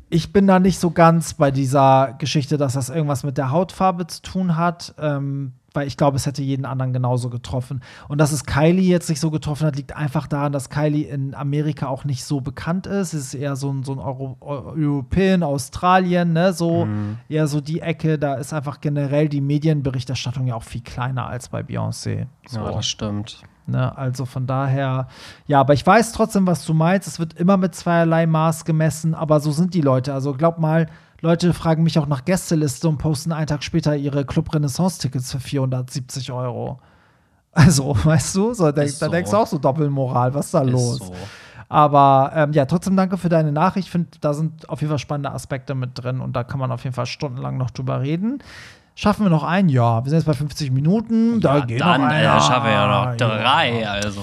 ich bin da nicht so ganz bei dieser Geschichte, dass das irgendwas mit der Hautfarbe zu tun hat, ähm, weil ich glaube, es hätte jeden anderen genauso getroffen. Und dass es Kylie jetzt nicht so getroffen hat, liegt einfach daran, dass Kylie in Amerika auch nicht so bekannt ist. Es ist eher so ein, so ein Euro Eu- European, Australien, ne, so eher so die Ecke. Da ist einfach generell die Medienberichterstattung ja auch viel kleiner als bei Beyoncé. So. Ja, das stimmt. Ne, also von daher, ja, aber ich weiß trotzdem, was du meinst. Es wird immer mit zweierlei Maß gemessen, aber so sind die Leute. Also glaub mal, Leute fragen mich auch nach Gästeliste und posten einen Tag später ihre Club Renaissance-Tickets für 470 Euro. Also, [laughs] weißt du, so, denk, Ist da so. denkst du auch so Doppelmoral, was ist da Ist los? so. Aber ähm, ja, trotzdem danke für deine Nachricht. Ich finde, da sind auf jeden Fall spannende Aspekte mit drin und da kann man auf jeden Fall stundenlang noch drüber reden. Schaffen wir noch ein? Ja, wir sind jetzt bei 50 Minuten. Da Ja, geht dann noch äh, einer. schaffen wir ja noch Ja. drei, also.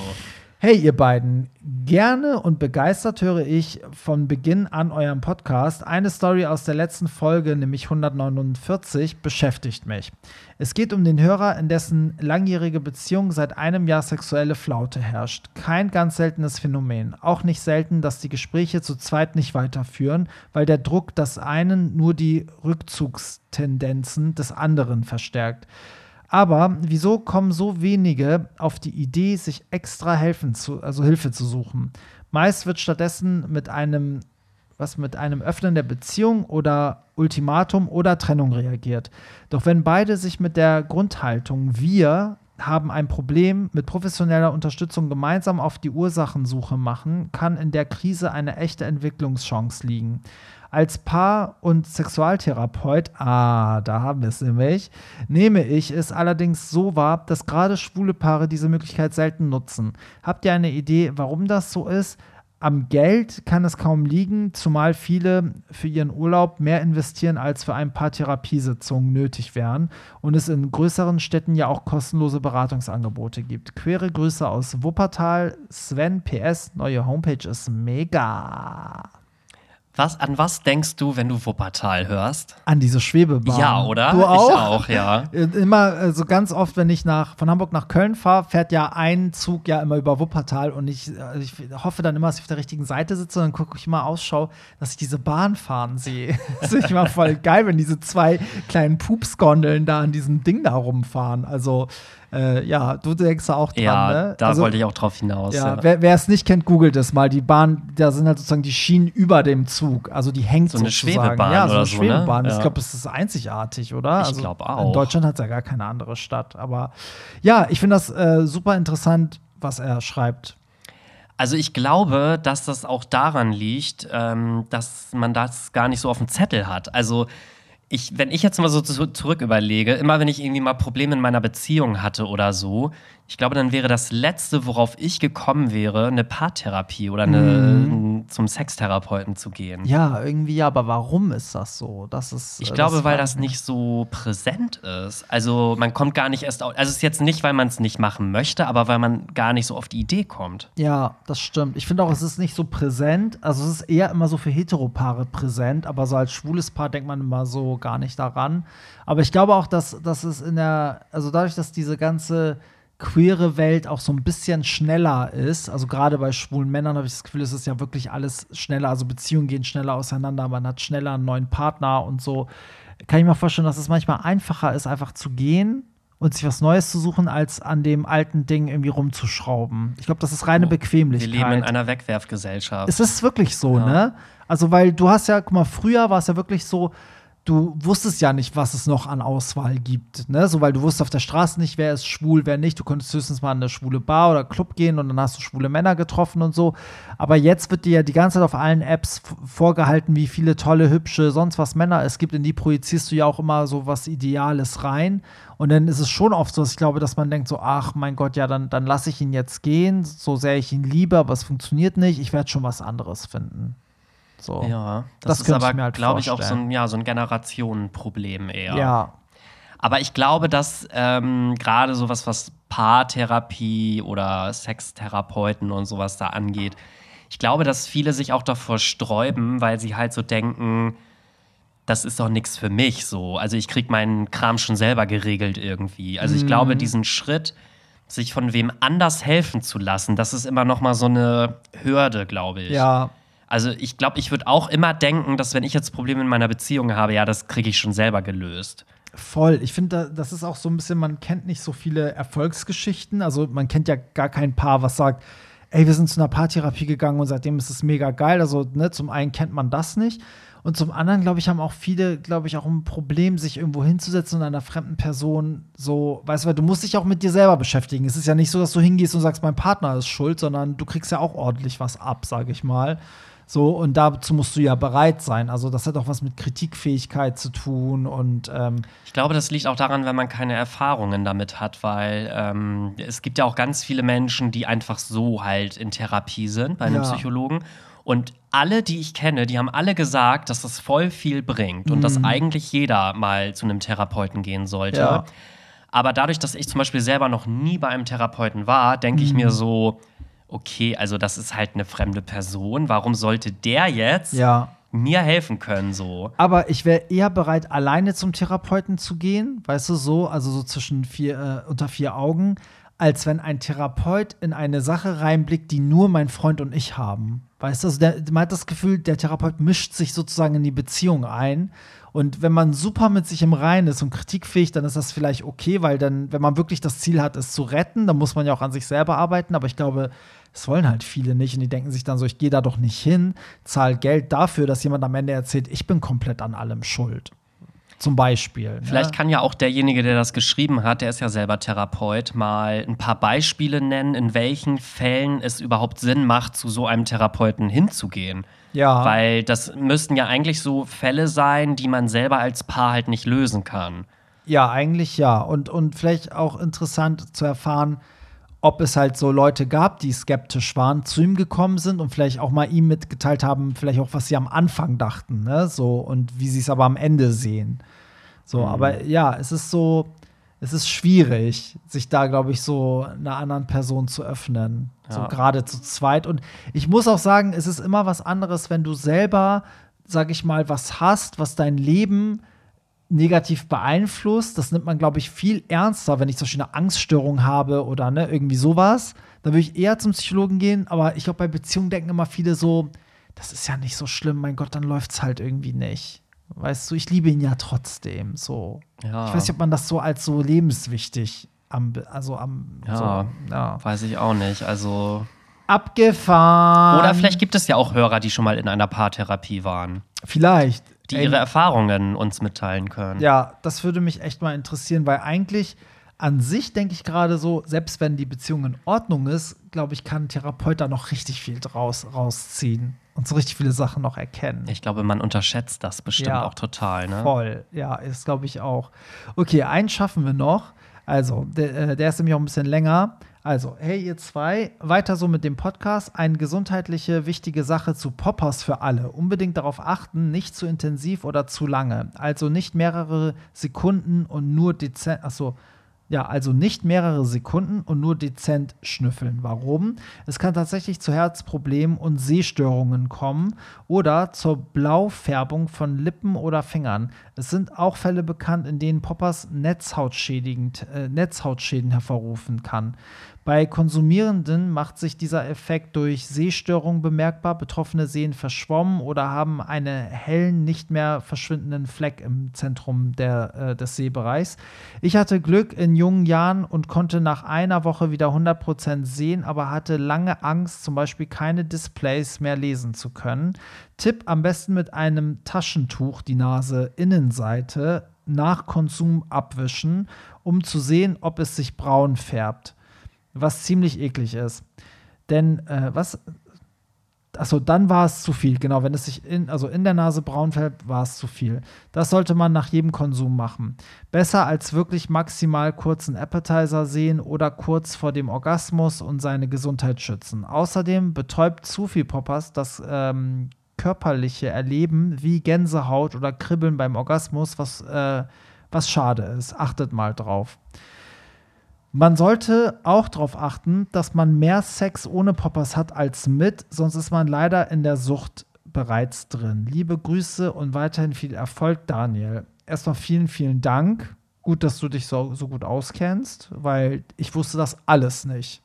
Hey, ihr beiden, gerne und begeistert höre ich von Beginn an euren Podcast. Eine Story aus der letzten Folge, nämlich 149, beschäftigt mich. Es geht um den Hörer, in dessen langjährige Beziehung seit einem Jahr sexuelle Flaute herrscht. Kein ganz seltenes Phänomen. Auch nicht selten, dass die Gespräche zu zweit nicht weiterführen, weil der Druck des einen nur die Rückzugstendenzen des anderen verstärkt. Aber wieso kommen so wenige auf die Idee, sich extra helfen zu, also Hilfe zu suchen? Meist wird stattdessen mit einem, was mit einem Öffnen der Beziehung oder Ultimatum oder Trennung reagiert. Doch wenn beide sich mit der Grundhaltung wir haben ein Problem mit professioneller Unterstützung gemeinsam auf die Ursachensuche machen, kann in der Krise eine echte Entwicklungschance liegen. Als Paar- und Sexualtherapeut, ah, da haben wir es nämlich, nehme ich es allerdings so wahr, dass gerade schwule Paare diese Möglichkeit selten nutzen. Habt ihr eine Idee, warum das so ist? Am Geld kann es kaum liegen, zumal viele für ihren Urlaub mehr investieren, als für ein paar Therapiesitzungen nötig wären und es in größeren Städten ja auch kostenlose Beratungsangebote gibt. Quere Grüße aus Wuppertal. Sven PS, neue Homepage ist mega. Was, an was denkst du, wenn du Wuppertal hörst? An diese Schwebebahn. Ja, oder? Du auch? Ich auch, ja. [laughs] Äh, Immer, also ganz oft, wenn ich nach, von Hamburg nach Köln fahre, fährt ja ein Zug ja immer über Wuppertal und ich, äh, ich hoffe dann immer, dass ich auf der richtigen Seite sitze und dann gucke ich immer Ausschau, dass ich diese Bahn fahren sehe. [laughs] Das ist immer voll geil, wenn diese zwei kleinen Pupsgondeln da an diesem Ding da rumfahren. Also, äh, ja, du denkst da auch dran, Ja, ne? da also, wollte ich auch drauf hinaus. ja, Ja, wer, es nicht kennt, googelt es mal. Die Bahn, da sind halt sozusagen die Schienen über dem Zug. Also die hängt So eine sozusagen. Schwebebahn ja, so eine so, ne? Schwebebahn. Ich Ja. glaube, es ist einzigartig, oder? Ich Also, glaub In auch. Deutschland hat es ja gar keine andere Stadt. Aber ja, ich finde das äh, super interessant, was er schreibt. Also ich glaube, dass das auch daran liegt, ähm, dass man das gar nicht so auf dem Zettel hat. Also ich, wenn ich jetzt mal so zu, zurück überlege, immer wenn ich irgendwie mal Probleme in meiner Beziehung hatte oder so, ich glaube, dann wäre das Letzte, worauf ich gekommen wäre, eine Paartherapie oder eine, zum Sextherapeuten zu gehen. Ja, irgendwie, ja, aber warum ist das so? Das ist, Ich äh, glaube, weil das nicht so präsent ist. Also man kommt gar nicht erst auf. Also es ist jetzt nicht, weil man es nicht machen möchte, aber weil man gar nicht so auf die Idee kommt. Ja, das stimmt. Ich finde auch, es ist nicht so präsent. Also es ist eher immer so für Heteropaare präsent, aber so als schwules Paar denkt man immer so gar nicht daran. Aber ich glaube auch, dass, dass es in der, also dadurch, dass diese ganze queere Welt auch so ein bisschen schneller ist, also gerade bei schwulen Männern habe ich das Gefühl, es ist ja wirklich alles schneller, also Beziehungen gehen schneller auseinander, man hat schneller einen neuen Partner und so, kann ich mir vorstellen, dass es manchmal einfacher ist, einfach zu gehen und sich was Neues zu suchen, als an dem alten Ding irgendwie rumzuschrauben. Ich glaube, das ist reine Oh, Wir Bequemlichkeit. leben in einer Wegwerfgesellschaft. Es ist wirklich so, Ja. ne? Also, weil du hast ja, guck mal, früher war es ja wirklich so, du wusstest ja nicht, was es noch an Auswahl gibt, ne? So, weil du wusstest auf der Straße nicht, wer ist schwul, wer nicht. Du konntest höchstens mal in eine schwule Bar oder Club gehen und dann hast du schwule Männer getroffen und so. Aber jetzt wird dir ja die ganze Zeit auf allen Apps vorgehalten, wie viele tolle, hübsche, sonst was Männer es gibt. In die projizierst du ja auch immer so was Ideales rein. Und dann ist es schon oft so, dass ich glaube, dass man denkt so, ach mein Gott, ja, dann, dann lasse ich ihn jetzt gehen, so sehr ich ihn liebe, aber es funktioniert nicht. Ich werde schon was anderes finden. So. ja, Das das, ist aber, halt glaube ich, auch so ein, ja, so ein Generationenproblem eher. ja. Aber ich glaube, dass ähm, gerade sowas, was Paartherapie oder Sextherapeuten und sowas da angeht, ich glaube, dass viele sich auch davor sträuben, weil sie halt so denken, das ist doch nichts für mich so. Also ich krieg meinen Kram schon selber geregelt irgendwie. Also ich Mhm. glaube, diesen Schritt, sich von wem anders helfen zu lassen, das ist immer noch mal so eine Hürde, glaube ich. Ja. Also ich glaube, ich würde auch immer denken, dass wenn ich jetzt Probleme in meiner Beziehung habe, ja, das kriege ich schon selber gelöst. Voll. Ich finde, da- das ist auch so ein bisschen, man kennt nicht so viele Erfolgsgeschichten. Also man kennt ja gar kein Paar, was sagt, ey, wir sind zu einer Paartherapie gegangen und seitdem ist es mega geil. Also, ne, zum einen kennt man das nicht. Und zum anderen, glaube ich, haben auch viele, glaube ich, auch ein Problem, sich irgendwo hinzusetzen und einer fremden Person so, weißt du, weil du musst dich auch mit dir selber beschäftigen. Es ist ja nicht so, dass du hingehst und sagst, mein Partner ist schuld, sondern du kriegst ja auch ordentlich was ab, sage ich mal. So, und dazu musst du ja bereit sein. Also, das hat auch was mit Kritikfähigkeit zu tun und ähm, Ich glaube, das liegt auch daran, wenn man keine Erfahrungen damit hat, weil ähm, es gibt ja auch ganz viele Menschen, die einfach so halt in Therapie sind bei einem Ja. Psychologen. Und alle, die ich kenne, die haben alle gesagt, dass das voll viel bringt und dass eigentlich jeder mal zu einem Therapeuten gehen sollte. Ja. Aber dadurch, dass ich zum Beispiel selber noch nie bei einem Therapeuten war, denke ich mir so, okay, also das ist halt eine fremde Person. Warum sollte der jetzt ja. mir helfen können so? Aber ich wäre eher bereit, alleine zum Therapeuten zu gehen, weißt du, so, also so zwischen vier, äh, unter vier Augen, als wenn ein Therapeut in eine Sache reinblickt, die nur mein Freund und ich haben. Weißt du, also der, man hat das Gefühl, der Therapeut mischt sich sozusagen in die Beziehung ein. Und wenn man super mit sich im Reinen ist und kritikfähig, dann ist das vielleicht okay, weil dann, wenn man wirklich das Ziel hat, es zu retten, dann muss man ja auch an sich selber arbeiten. Aber ich glaube, das wollen halt viele nicht und die denken sich dann so, ich gehe da doch nicht hin, zahl Geld dafür, dass jemand am Ende erzählt, ich bin komplett an allem schuld. Zum Beispiel. Vielleicht ne? kann ja auch derjenige, der das geschrieben hat, der ist ja selber Therapeut, mal ein paar Beispiele nennen, in welchen Fällen es überhaupt Sinn macht, zu so einem Therapeuten hinzugehen. ja, Weil das müssten ja eigentlich so Fälle sein, die man selber als Paar halt nicht lösen kann. ja, eigentlich ja. Und, und vielleicht auch interessant zu erfahren, ob es halt so Leute gab, die skeptisch waren, zu ihm gekommen sind und vielleicht auch mal ihm mitgeteilt haben, vielleicht auch, was sie am Anfang dachten, ne? So, und wie sie es aber am Ende sehen. So, aber ja, es ist so, es ist schwierig, sich da, glaube ich, so einer anderen Person zu öffnen. So Ja. gerade zu zweit. Und ich muss auch sagen, es ist immer was anderes, wenn du selber, sag ich mal, was hast, was dein Leben negativ beeinflusst. Das nimmt man, glaube ich, viel ernster, wenn ich zum Beispiel eine Angststörung habe oder ne, irgendwie sowas. Da würde ich eher zum Psychologen gehen. Aber ich glaube, bei Beziehungen denken immer viele so, das ist ja nicht so schlimm, mein Gott, dann läuft es halt irgendwie nicht. Weißt du, ich liebe ihn ja trotzdem. So. Ja. Ich weiß nicht, ob man das so als so lebenswichtig am, also am Ja. so, ja. Weiß ich auch nicht. Also. abgefahren. Oder vielleicht gibt es ja auch Hörer, die schon mal in einer Paartherapie waren, vielleicht die Ey, ihre Erfahrungen uns mitteilen können. Ja, das würde mich echt mal interessieren, weil eigentlich an sich denke ich gerade so, selbst wenn die Beziehung in Ordnung ist, glaube ich, kann ein Therapeut da noch richtig viel draus rausziehen und so richtig viele Sachen noch erkennen. Ich glaube, man unterschätzt das bestimmt Ja. auch total. Ne? Voll, ja, ist glaube ich auch. Okay, einen schaffen wir noch. Also, der, äh, der ist nämlich auch ein bisschen länger. Also, hey, ihr zwei, weiter so mit dem Podcast. Eine gesundheitliche, wichtige Sache zu Poppers für alle. Unbedingt darauf achten, nicht zu intensiv oder zu lange. Also nicht mehrere Sekunden und nur dezent. Achso. Ja, also nicht mehrere Sekunden und nur dezent schnüffeln. Warum? Es kann tatsächlich zu Herzproblemen und Sehstörungen kommen oder zur Blaufärbung von Lippen oder Fingern. Es sind auch Fälle bekannt, in denen Poppers Netzhautschädigend, äh, Netzhautschäden hervorrufen kann. Bei Konsumierenden macht sich dieser Effekt durch Sehstörungen bemerkbar. Betroffene sehen verschwommen oder haben einen hellen, nicht mehr verschwindenden Fleck im Zentrum der, äh, des Sehbereichs. Ich hatte Glück in jungen Jahren und konnte nach einer Woche wieder 100% sehen, aber hatte lange Angst, zum Beispiel keine Displays mehr lesen zu können. Tipp am besten mit einem Taschentuch die Nase Innenseite nach Konsum abwischen, um zu sehen, ob es sich braun färbt was ziemlich eklig ist. Denn äh, was. Achso, dann war es zu viel. Genau, wenn es sich in, also in der Nase braun fällt, war es zu viel. Das sollte man nach jedem Konsum machen. Besser als wirklich maximal kurzen Appetizer sehen oder kurz vor dem Orgasmus und seine Gesundheit schützen. Außerdem betäubt zu viel Poppers das ähm, körperliche Erleben wie Gänsehaut oder Kribbeln beim Orgasmus, was, äh, was schade ist. Achtet mal drauf. Man sollte auch darauf achten, dass man mehr Sex ohne Poppers hat als mit, sonst ist man leider in der Sucht bereits drin. Liebe Grüße und weiterhin viel Erfolg, Daniel. Erstmal vielen, vielen Dank. Gut, dass du dich so, so gut auskennst, weil ich wusste das alles nicht.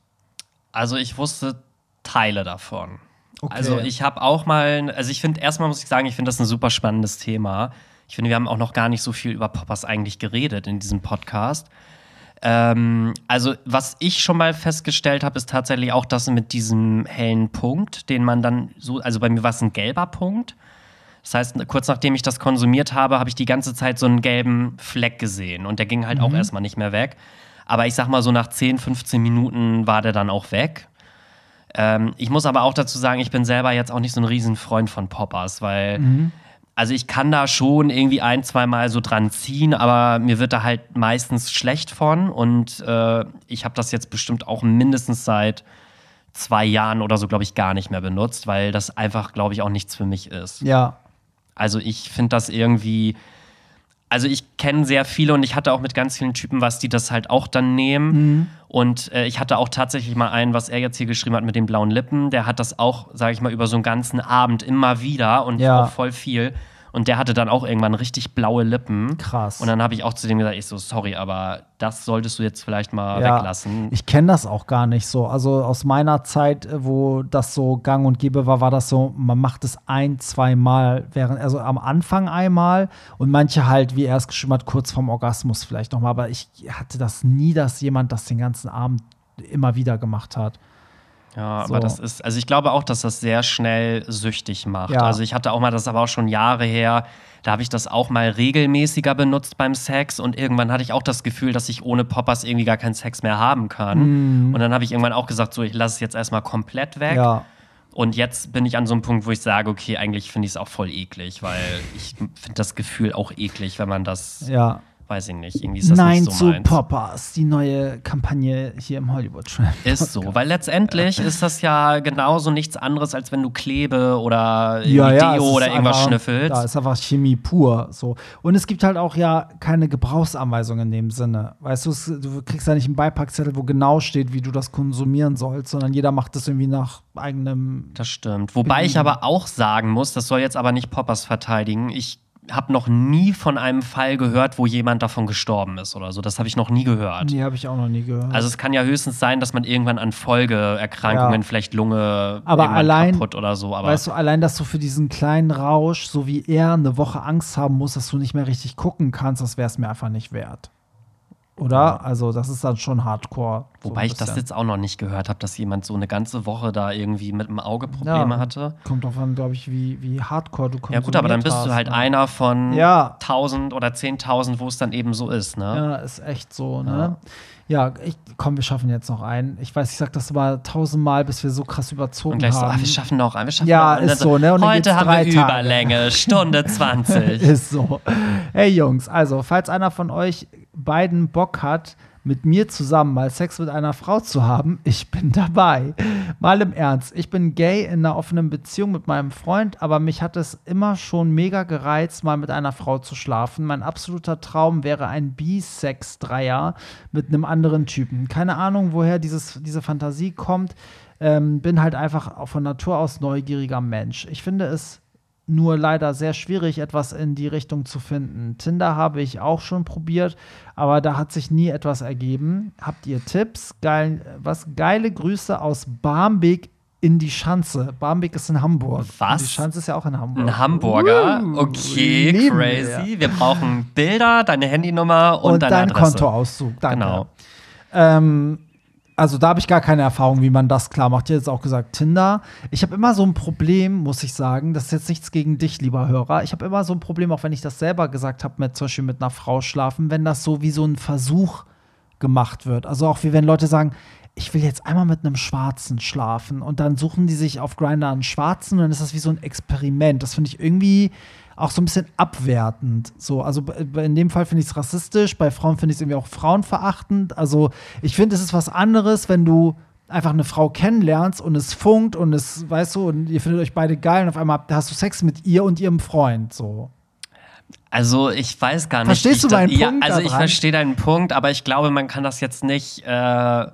Also ich wusste Teile davon. Okay. Also ich habe auch mal, also ich finde, erstmal muss ich sagen, ich finde das ein super spannendes Thema. Ich finde, wir haben auch noch gar nicht so viel über Poppers eigentlich geredet in diesem Podcast. Ähm, also, was ich schon mal festgestellt habe, ist tatsächlich auch das mit diesem hellen Punkt, den man dann so, also bei mir war es ein gelber Punkt. Das heißt, kurz nachdem ich das konsumiert habe, habe ich die ganze Zeit so einen gelben Fleck gesehen und der ging halt mhm. auch erstmal nicht mehr weg. Aber ich sag mal, so nach 10, 15 Minuten war der dann auch weg. Ähm, ich muss aber auch dazu sagen, ich bin selber jetzt auch nicht so ein Riesenfreund von Poppers, weil mhm also ich kann da schon irgendwie ein, zweimal so dran ziehen, aber mir wird da halt meistens schlecht von und äh, ich habe das jetzt bestimmt auch mindestens seit zwei Jahren oder so, glaube ich, gar nicht mehr benutzt, weil das einfach, glaube ich, auch nichts für mich ist. Ja. Also ich finde das irgendwie, also ich kenne sehr viele und ich hatte auch mit ganz vielen Typen was, die das halt auch dann nehmen. Mhm. Und äh, ich hatte auch tatsächlich mal einen, was er jetzt hier geschrieben hat mit den blauen Lippen. Der hat das auch, sage ich mal, über so einen ganzen Abend immer wieder und ja. auch voll viel. Und der hatte dann auch irgendwann richtig blaue Lippen. Krass. Und dann habe ich auch zu dem gesagt, ich so, sorry, aber das solltest du jetzt vielleicht mal ja, weglassen. Ich kenne das auch gar nicht so. Also aus meiner Zeit, äh, wo das so gang und gäbe war, war das so, man macht es ein, zwei Mal, während, also am Anfang einmal und manche halt, wie er es geschrieben hat, kurz vorm Orgasmus vielleicht nochmal. Aber ich hatte das nie, dass jemand das den ganzen Abend immer wieder gemacht hat. Ja, so. aber das ist, also ich glaube auch, dass das sehr schnell süchtig macht. Ja. Also ich hatte auch mal, das aber auch schon Jahre her, da habe ich das auch mal regelmäßiger benutzt beim Sex und irgendwann hatte ich auch das Gefühl, dass ich ohne Poppers irgendwie gar keinen Sex mehr haben kann. Mhm. Und dann habe ich irgendwann auch gesagt, so ich lasse es jetzt erstmal komplett weg. Ja. Und jetzt bin ich an so einem Punkt, wo ich sage, okay, eigentlich finde ich es auch voll eklig, weil ich finde das Gefühl auch eklig, wenn man das ja weiß ich nicht, irgendwie ist das Nein nicht so zu meins. Poppers, die neue Kampagne hier im Hollywood Tramp. [laughs] Ist so, weil letztendlich [laughs] ist das ja genauso nichts anderes, als wenn du Klebe oder ja, ja, Deo oder irgendwas einfach, schnüffelst. Da ist einfach Chemie pur. So. Und es gibt halt auch ja keine Gebrauchsanweisung in dem Sinne. Weißt du, du kriegst ja nicht einen Beipackzettel, wo genau steht, wie du das konsumieren sollst, sondern jeder macht das irgendwie nach eigenem. Das stimmt. Wobei ich aber auch sagen muss, das soll jetzt aber nicht Poppers verteidigen. Ich habe noch nie von einem Fall gehört, wo jemand davon gestorben ist oder so. Das habe ich noch nie gehört. Nee, habe ich auch noch nie gehört. Also es kann ja höchstens sein, dass man irgendwann an Folgeerkrankungen, ja. vielleicht Lunge aber allein, kaputt oder so. Aber weißt du, allein, dass du für diesen kleinen Rausch, so wie er, eine Woche Angst haben musst, dass du nicht mehr richtig gucken kannst, das wäre es mir einfach nicht wert. Oder? Also, das ist dann schon Hardcore. Wobei so ich das jetzt auch noch nicht gehört habe, dass jemand so eine ganze Woche da irgendwie mit dem Auge Probleme ja, hatte. Kommt drauf an, glaube ich, wie, wie hardcore du kommst. Ja, gut, aber dann bist hast, du halt ne? einer von ja. 1000 oder 10.000, wo es dann eben so ist, ne? Ja, ist echt so, ne? Ja, ich, komm, wir schaffen jetzt noch einen. Ich weiß, ich sag das mal tausendmal, bis wir so krass überzogen und gleich haben. So, ah, wir schaffen noch einen. Wir schaffen ja, noch ist so, ne? Und heute haben wir Überlänge, Stunde [laughs] 20. ist so. Hey Jungs, also, falls einer von euch beiden Bock hat, mit mir zusammen mal Sex mit einer Frau zu haben, ich bin dabei. Mal im Ernst, ich bin gay in einer offenen Beziehung mit meinem Freund, aber mich hat es immer schon mega gereizt, mal mit einer Frau zu schlafen. Mein absoluter Traum wäre ein Bi-Sex-Dreier mit einem anderen Typen. Keine Ahnung, woher dieses, diese Fantasie kommt. Ähm, bin halt einfach von Natur aus neugieriger Mensch. Ich finde es nur leider sehr schwierig, etwas in die Richtung zu finden. Tinder habe ich auch schon probiert, aber da hat sich nie etwas ergeben. Habt ihr Tipps? Geil, was geile Grüße aus Barmbek in die Schanze. Barmbek ist in Hamburg. Was? Die Schanze ist ja auch in Hamburg. Ein Hamburger? Uh, okay, crazy. wir. Wir brauchen Bilder, deine Handynummer und, Und, deine dein Adresse. Kontoauszug. Danke. Genau. Ähm, also da habe ich gar keine Erfahrung, wie man das klar macht. Ihr jetzt auch gesagt, Tinder. Ich habe immer so ein Problem, muss ich sagen. Das ist jetzt nichts gegen dich, lieber Hörer. Ich habe immer so ein Problem, auch wenn ich das selber gesagt habe, mit zum Beispiel mit einer Frau schlafen, wenn das so wie so ein Versuch gemacht wird. Also auch wie wenn Leute sagen, ich will jetzt einmal mit einem Schwarzen schlafen und dann suchen die sich auf Grindr einen Schwarzen und dann ist das wie so ein Experiment. Das finde ich irgendwie auch so ein bisschen abwertend. So, also in dem Fall finde ich es rassistisch, bei Frauen finde ich es irgendwie auch frauenverachtend. Also ich finde, es ist was anderes, wenn du einfach eine Frau kennenlernst und es funkt und es, weißt du, und ihr findet euch beide geil und auf einmal hast du Sex mit ihr und ihrem Freund. So. Also ich weiß gar nicht. Verstehst wie du ich meinen da, Punkt Ja, also ich verstehe deinen Punkt, aber ich glaube, man kann das jetzt nicht äh,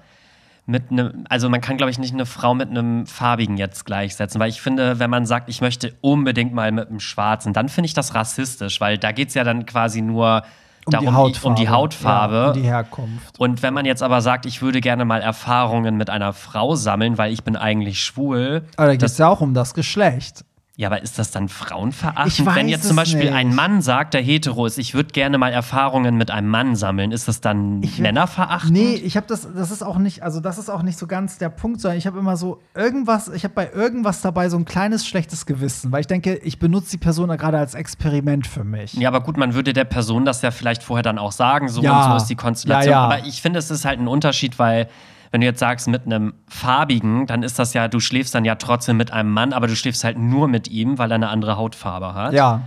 mit einem, also man kann, glaube ich, nicht eine Frau mit einem farbigen jetzt gleichsetzen, weil ich finde, wenn man sagt, ich möchte unbedingt mal mit einem Schwarzen, dann finde ich das rassistisch, weil da geht es ja dann quasi nur Um darum, die Hautfarbe. um die Hautfarbe. Ja, um die Herkunft. Und wenn man jetzt aber sagt, ich würde gerne mal Erfahrungen mit einer Frau sammeln, weil ich bin eigentlich schwul, Aber da geht es ja auch um das Geschlecht. Ja, aber ist das dann frauenverachtend? Wenn jetzt zum Beispiel nicht. ein Mann sagt, der hetero ist, ich würde gerne mal Erfahrungen mit einem Mann sammeln, ist das dann Ich- männerverachtend? Nee, ich habe das, das ist auch nicht, also das ist auch nicht so ganz der Punkt, sondern ich habe immer so irgendwas, ich habe bei irgendwas dabei so ein kleines schlechtes Gewissen, weil ich denke, ich benutze die Person da gerade als Experiment für mich. Ja, aber gut, man würde der Person das ja vielleicht vorher dann auch sagen, so Ja. und so ist die Konstellation. Ja, ja. Aber ich finde, es ist halt ein Unterschied, weil wenn du jetzt sagst mit einem farbigen, dann ist das ja, du schläfst dann ja trotzdem mit einem Mann, aber du schläfst halt nur mit ihm, weil er eine andere Hautfarbe hat. Ja.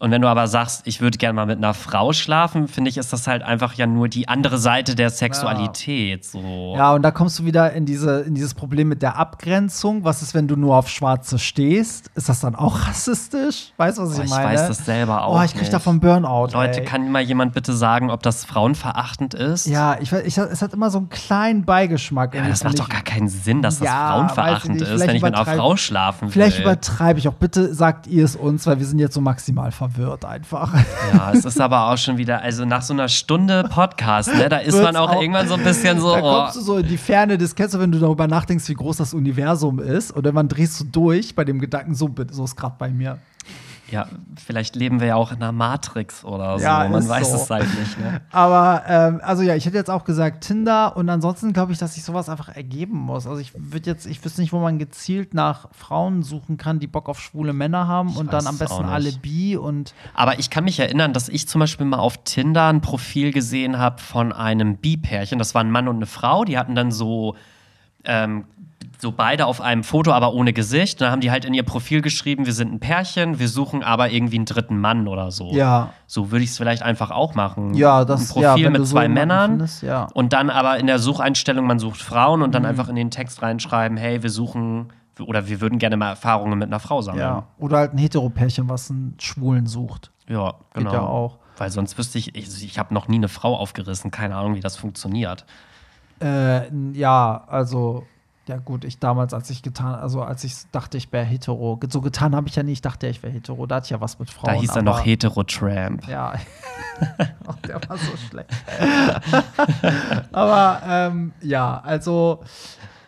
Und wenn du aber sagst, ich würde gerne mal mit einer Frau schlafen, finde ich, ist das halt einfach ja nur die andere Seite der Sexualität. So. Ja, und da kommst du wieder in, diese, in dieses Problem mit der Abgrenzung. Was ist, wenn du nur auf Schwarze stehst? Ist das dann auch [laughs] rassistisch? Weißt du, was ich ich meine? weiß das selber auch Oh, ich krieg nicht. davon Burnout. Leute, ey. kann mal jemand bitte sagen, ob das frauenverachtend ist? Ja, ich, ich, es hat immer so einen kleinen Beigeschmack. Ja, das macht doch gar keinen Sinn, dass das Ja, frauenverachtend ich ist, wenn ich mit einer Frau schlafen will. Vielleicht übertreibe ich auch. Bitte sagt ihr es uns, weil wir sind jetzt so maximal verwirrt einfach. Ja, es ist aber auch schon wieder, also nach so einer Stunde Podcast, ne, da ist man auch, auch- irgendwann so ein bisschen so, Da oh, kommst du so in die Ferne des kennst du, wenn du darüber nachdenkst, wie groß das Universum ist. Und dann drehst du durch bei dem Gedanken, so, so ist gerade bei mir. Ja, vielleicht leben wir ja auch in einer Matrix oder so, Ja, man weiß so. es halt nicht. Ne? [laughs] Aber, ähm, also ja, ich hätte jetzt auch gesagt Tinder und ansonsten glaube ich, dass sich sowas einfach ergeben muss. Also ich würde jetzt, ich wüsste nicht, wo man gezielt nach Frauen suchen kann, die Bock auf schwule Männer haben und dann am es besten alle bi und Aber ich kann mich erinnern, dass ich zum Beispiel mal auf Tinder ein Profil gesehen habe von einem Bi-Pärchen. Das war ein Mann und eine Frau. Die hatten dann so, ähm, so beide auf einem Foto, aber ohne Gesicht. Und dann haben die halt in ihr Profil geschrieben, wir sind ein Pärchen, wir suchen aber irgendwie einen dritten Mann oder so. ja, So würde ich es vielleicht einfach auch machen. ja, das Ein Profil ja, mit so zwei jemanden Männern. Findest, ja. Und dann aber in der Sucheinstellung, man sucht Frauen Mhm. und dann einfach in den Text reinschreiben, hey, wir suchen oder wir würden gerne mal Erfahrungen mit einer Frau sammeln. ja. Oder halt ein Heteropärchen, was einen Schwulen sucht. Ja, Geht genau. ja auch. Weil sonst wüsste ich, ich, ich habe noch nie eine Frau aufgerissen, keine Ahnung, wie das funktioniert. Äh, ja, also, ja gut, ich damals, als ich getan, also als ich dachte, ich wäre hetero, so getan habe ich ja nie, ich dachte, ich wäre hetero, da hatte ich ja was mit Frauen. Da hieß er noch Hetero-Tramp. Ja. [laughs] Ach, der war so schlecht. [laughs] aber ähm, ja, also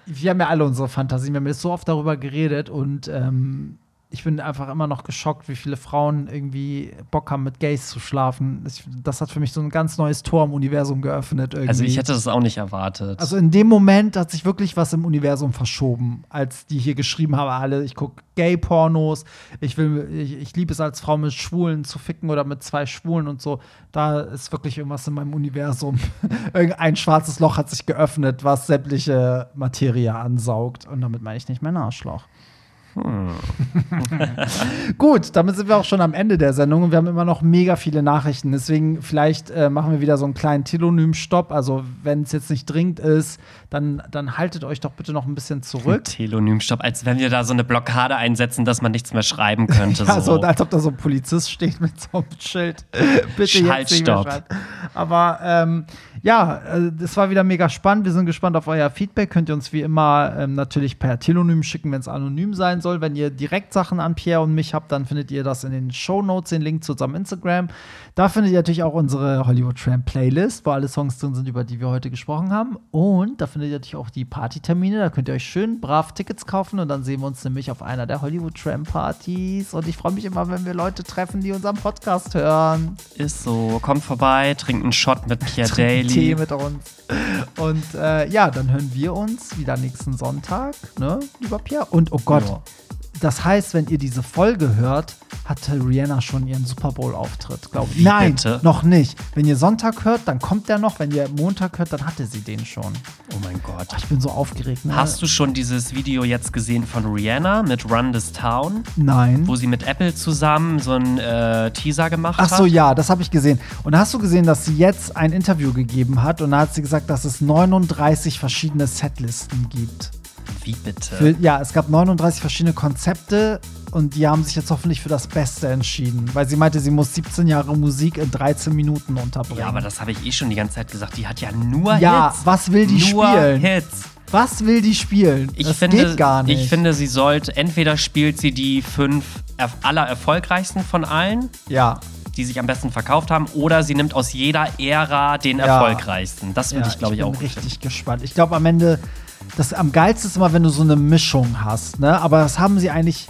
wir haben ja alle unsere Fantasien. Wir haben jetzt so oft darüber geredet und ähm, ich bin einfach immer noch geschockt, wie viele Frauen irgendwie Bock haben, mit Gays zu schlafen. Das, hat für mich so ein ganz neues Tor im Universum geöffnet. Irgendwie. Also ich hätte das auch nicht erwartet. Also in dem Moment hat sich wirklich was im Universum verschoben, als die hier geschrieben haben, alle, ich gucke Gay-Pornos, ich will, ich, ich liebe es als Frau mit Schwulen zu ficken oder mit zwei Schwulen und so. Da ist wirklich irgendwas in meinem Universum. [laughs] Irgendein schwarzes Loch hat sich geöffnet, was sämtliche Materie ansaugt. Und damit meine ich nicht mein Arschloch. [laughs] Gut, damit sind wir auch schon am Ende der Sendung und wir haben immer noch mega viele Nachrichten. Deswegen vielleicht äh, machen wir wieder so einen kleinen Telonym-Stopp. Also wenn es jetzt nicht dringend ist, dann, dann haltet euch doch bitte noch ein bisschen zurück. [laughs] Telonym-Stopp, als wenn wir da so eine Blockade einsetzen, dass man nichts mehr schreiben könnte. [laughs] Ja, so. so, als ob da so ein Polizist steht mit so einem Schild. Bitte jetzt nicht mehr Schaltstopp. schreiben. Aber ähm, ja, äh, das war wieder mega spannend. Wir sind gespannt auf euer Feedback. Könnt ihr uns wie immer ähm, natürlich per Telonym schicken, wenn es anonym sein soll. Wenn ihr direkt Sachen an Pierre und mich habt, dann findet ihr das in den Show Notes, den Link zu unserem Instagram. Da findet ihr natürlich auch unsere Hollywood Tramp Playlist, wo alle Songs drin sind, über die wir heute gesprochen haben. Und da findet ihr natürlich auch die Partytermine. Da könnt ihr euch schön brav Tickets kaufen und dann sehen wir uns nämlich auf einer der Hollywood Tramp Partys. Und ich freue mich immer, wenn wir Leute treffen, die unseren Podcast hören. Ist so. Kommt vorbei, trinkt einen Shot mit Pierre Trinken Tee mit uns. Und äh, ja, dann hören wir uns wieder nächsten Sonntag, ne, lieber Pierre. Und oh Gott, Ja. Das heißt, wenn ihr diese Folge hört, hatte Rihanna schon ihren Super Bowl-Auftritt, glaube ich. Nein, bitte? noch nicht. Wenn ihr Sonntag hört, dann kommt der noch. Wenn ihr Montag hört, dann hatte sie den schon. Oh mein Gott. Ach, ich bin so aufgeregt. Ne? Hast du schon dieses Video jetzt gesehen von Rihanna mit Run This Town, Nein. wo sie mit Apple zusammen so einen äh, Teaser gemacht Ach hat? so, ja, das habe ich gesehen. Und hast du gesehen, dass sie jetzt ein Interview gegeben hat und da hat sie gesagt, dass es 39 verschiedene Setlisten gibt. Wie bitte? Für, ja, es gab 39 verschiedene Konzepte und die haben sich jetzt hoffentlich für das Beste entschieden, weil sie meinte, sie muss 17 Jahre Musik in 13 Minuten unterbringen. ja, aber das habe ich eh schon die ganze Zeit gesagt. Die hat ja nur Ja, Hits. was will die nur spielen? Hits. Was will die spielen? Ich das finde, geht gar nicht. ich finde, sie sollte, entweder spielt sie die fünf aller erfolgreichsten von allen, ja, die sich am besten verkauft haben, oder sie nimmt aus jeder Ära den Ja. erfolgreichsten. Das würde ja, ich, glaube ich, bin auch gut richtig gespannt. Ich glaube am Ende, das am geilsten ist immer, wenn du so eine Mischung hast, ne? Aber das haben sie eigentlich.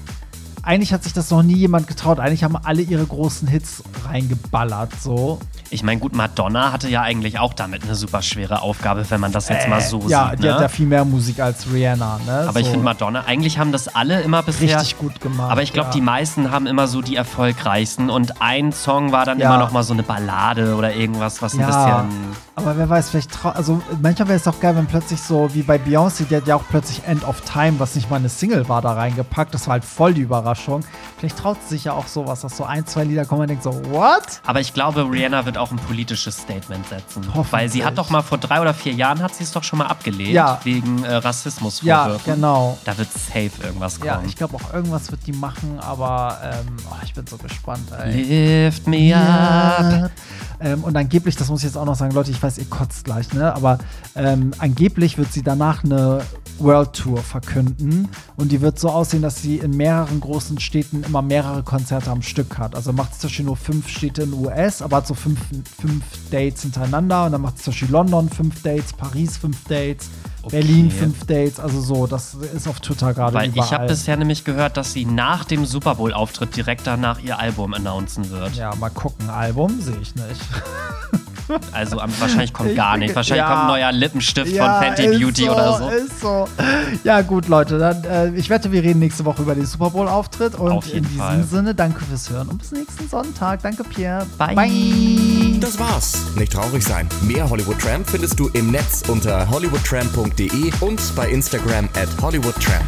Eigentlich hat sich das noch nie jemand getraut. Eigentlich haben alle ihre großen Hits reingeballert, so. Ich meine, gut, Madonna hatte ja eigentlich auch damit eine super schwere Aufgabe, wenn man das jetzt mal so ja, sieht. die ne? hat ja viel mehr Musik als Rihanna, ne? Aber ich so. finde Madonna, eigentlich haben das alle immer bisher. richtig gut gemacht. Aber ich glaube, ja. die meisten haben immer so die erfolgreichsten und ein Song war dann Ja. immer noch mal so eine Ballade oder irgendwas, was ein Ja, bisschen. Aber wer weiß, vielleicht also manchmal wäre es doch geil, wenn plötzlich so wie bei Beyoncé, die hat ja auch plötzlich End of Time, was nicht mal eine Single war, da reingepackt. Das war halt voll die Überraschung. Vielleicht traut sie sich ja auch sowas, dass so ein, zwei Lieder kommen und denkt so, what? Aber ich glaube, Rihanna wird auch ein politisches Statement setzen. Weil sie hat doch mal vor drei oder vier Jahren hat sie es doch schon mal abgelehnt. Ja. Wegen äh, Ja, Rassismusvorwürfen. genau. Da wird safe irgendwas kommen. Ja, ich glaube auch irgendwas wird die machen, aber ähm, oh, ich bin so gespannt, ey. Lift me up. Ähm, und angeblich, das muss ich jetzt auch noch sagen, Leute, ich weiß, ihr kotzt gleich, ne? Aber ähm, angeblich wird sie danach eine World Tour verkünden und die wird so aussehen, dass sie in mehreren großen Städten immer mehrere Konzerte am Stück hat. Also macht sie zum Beispiel nur fünf Städte in den US, aber hat so fünf, fünf Dates hintereinander und dann macht sie zum Beispiel London fünf Dates, Paris fünf Dates, Okay. Berlin fünf Dates, also so, das ist auf Twitter gerade Weil überall. ich habe bisher nämlich gehört, dass sie nach dem Super Bowl-Auftritt direkt danach ihr Album announcen wird. ja, mal gucken, Album sehe ich nicht. [laughs] Also am, wahrscheinlich kommt Ich gar nicht. Wahrscheinlich ja. kommt ein neuer Lippenstift Ja, von Fenty Beauty so, oder so. Ist so. Ja, gut, Leute. Dann, äh, ich wette, wir reden nächste Woche über den Super Bowl-Auftritt. Und Auf in diesem Fall. Sinne, danke fürs Hören und bis nächsten Sonntag. Danke, Pierre. Bye. Bye. Das war's. Nicht traurig sein. Mehr Hollywood Tramp findest du im Netz unter hollywoodtramp.de und bei Instagram at hollywoodtramp.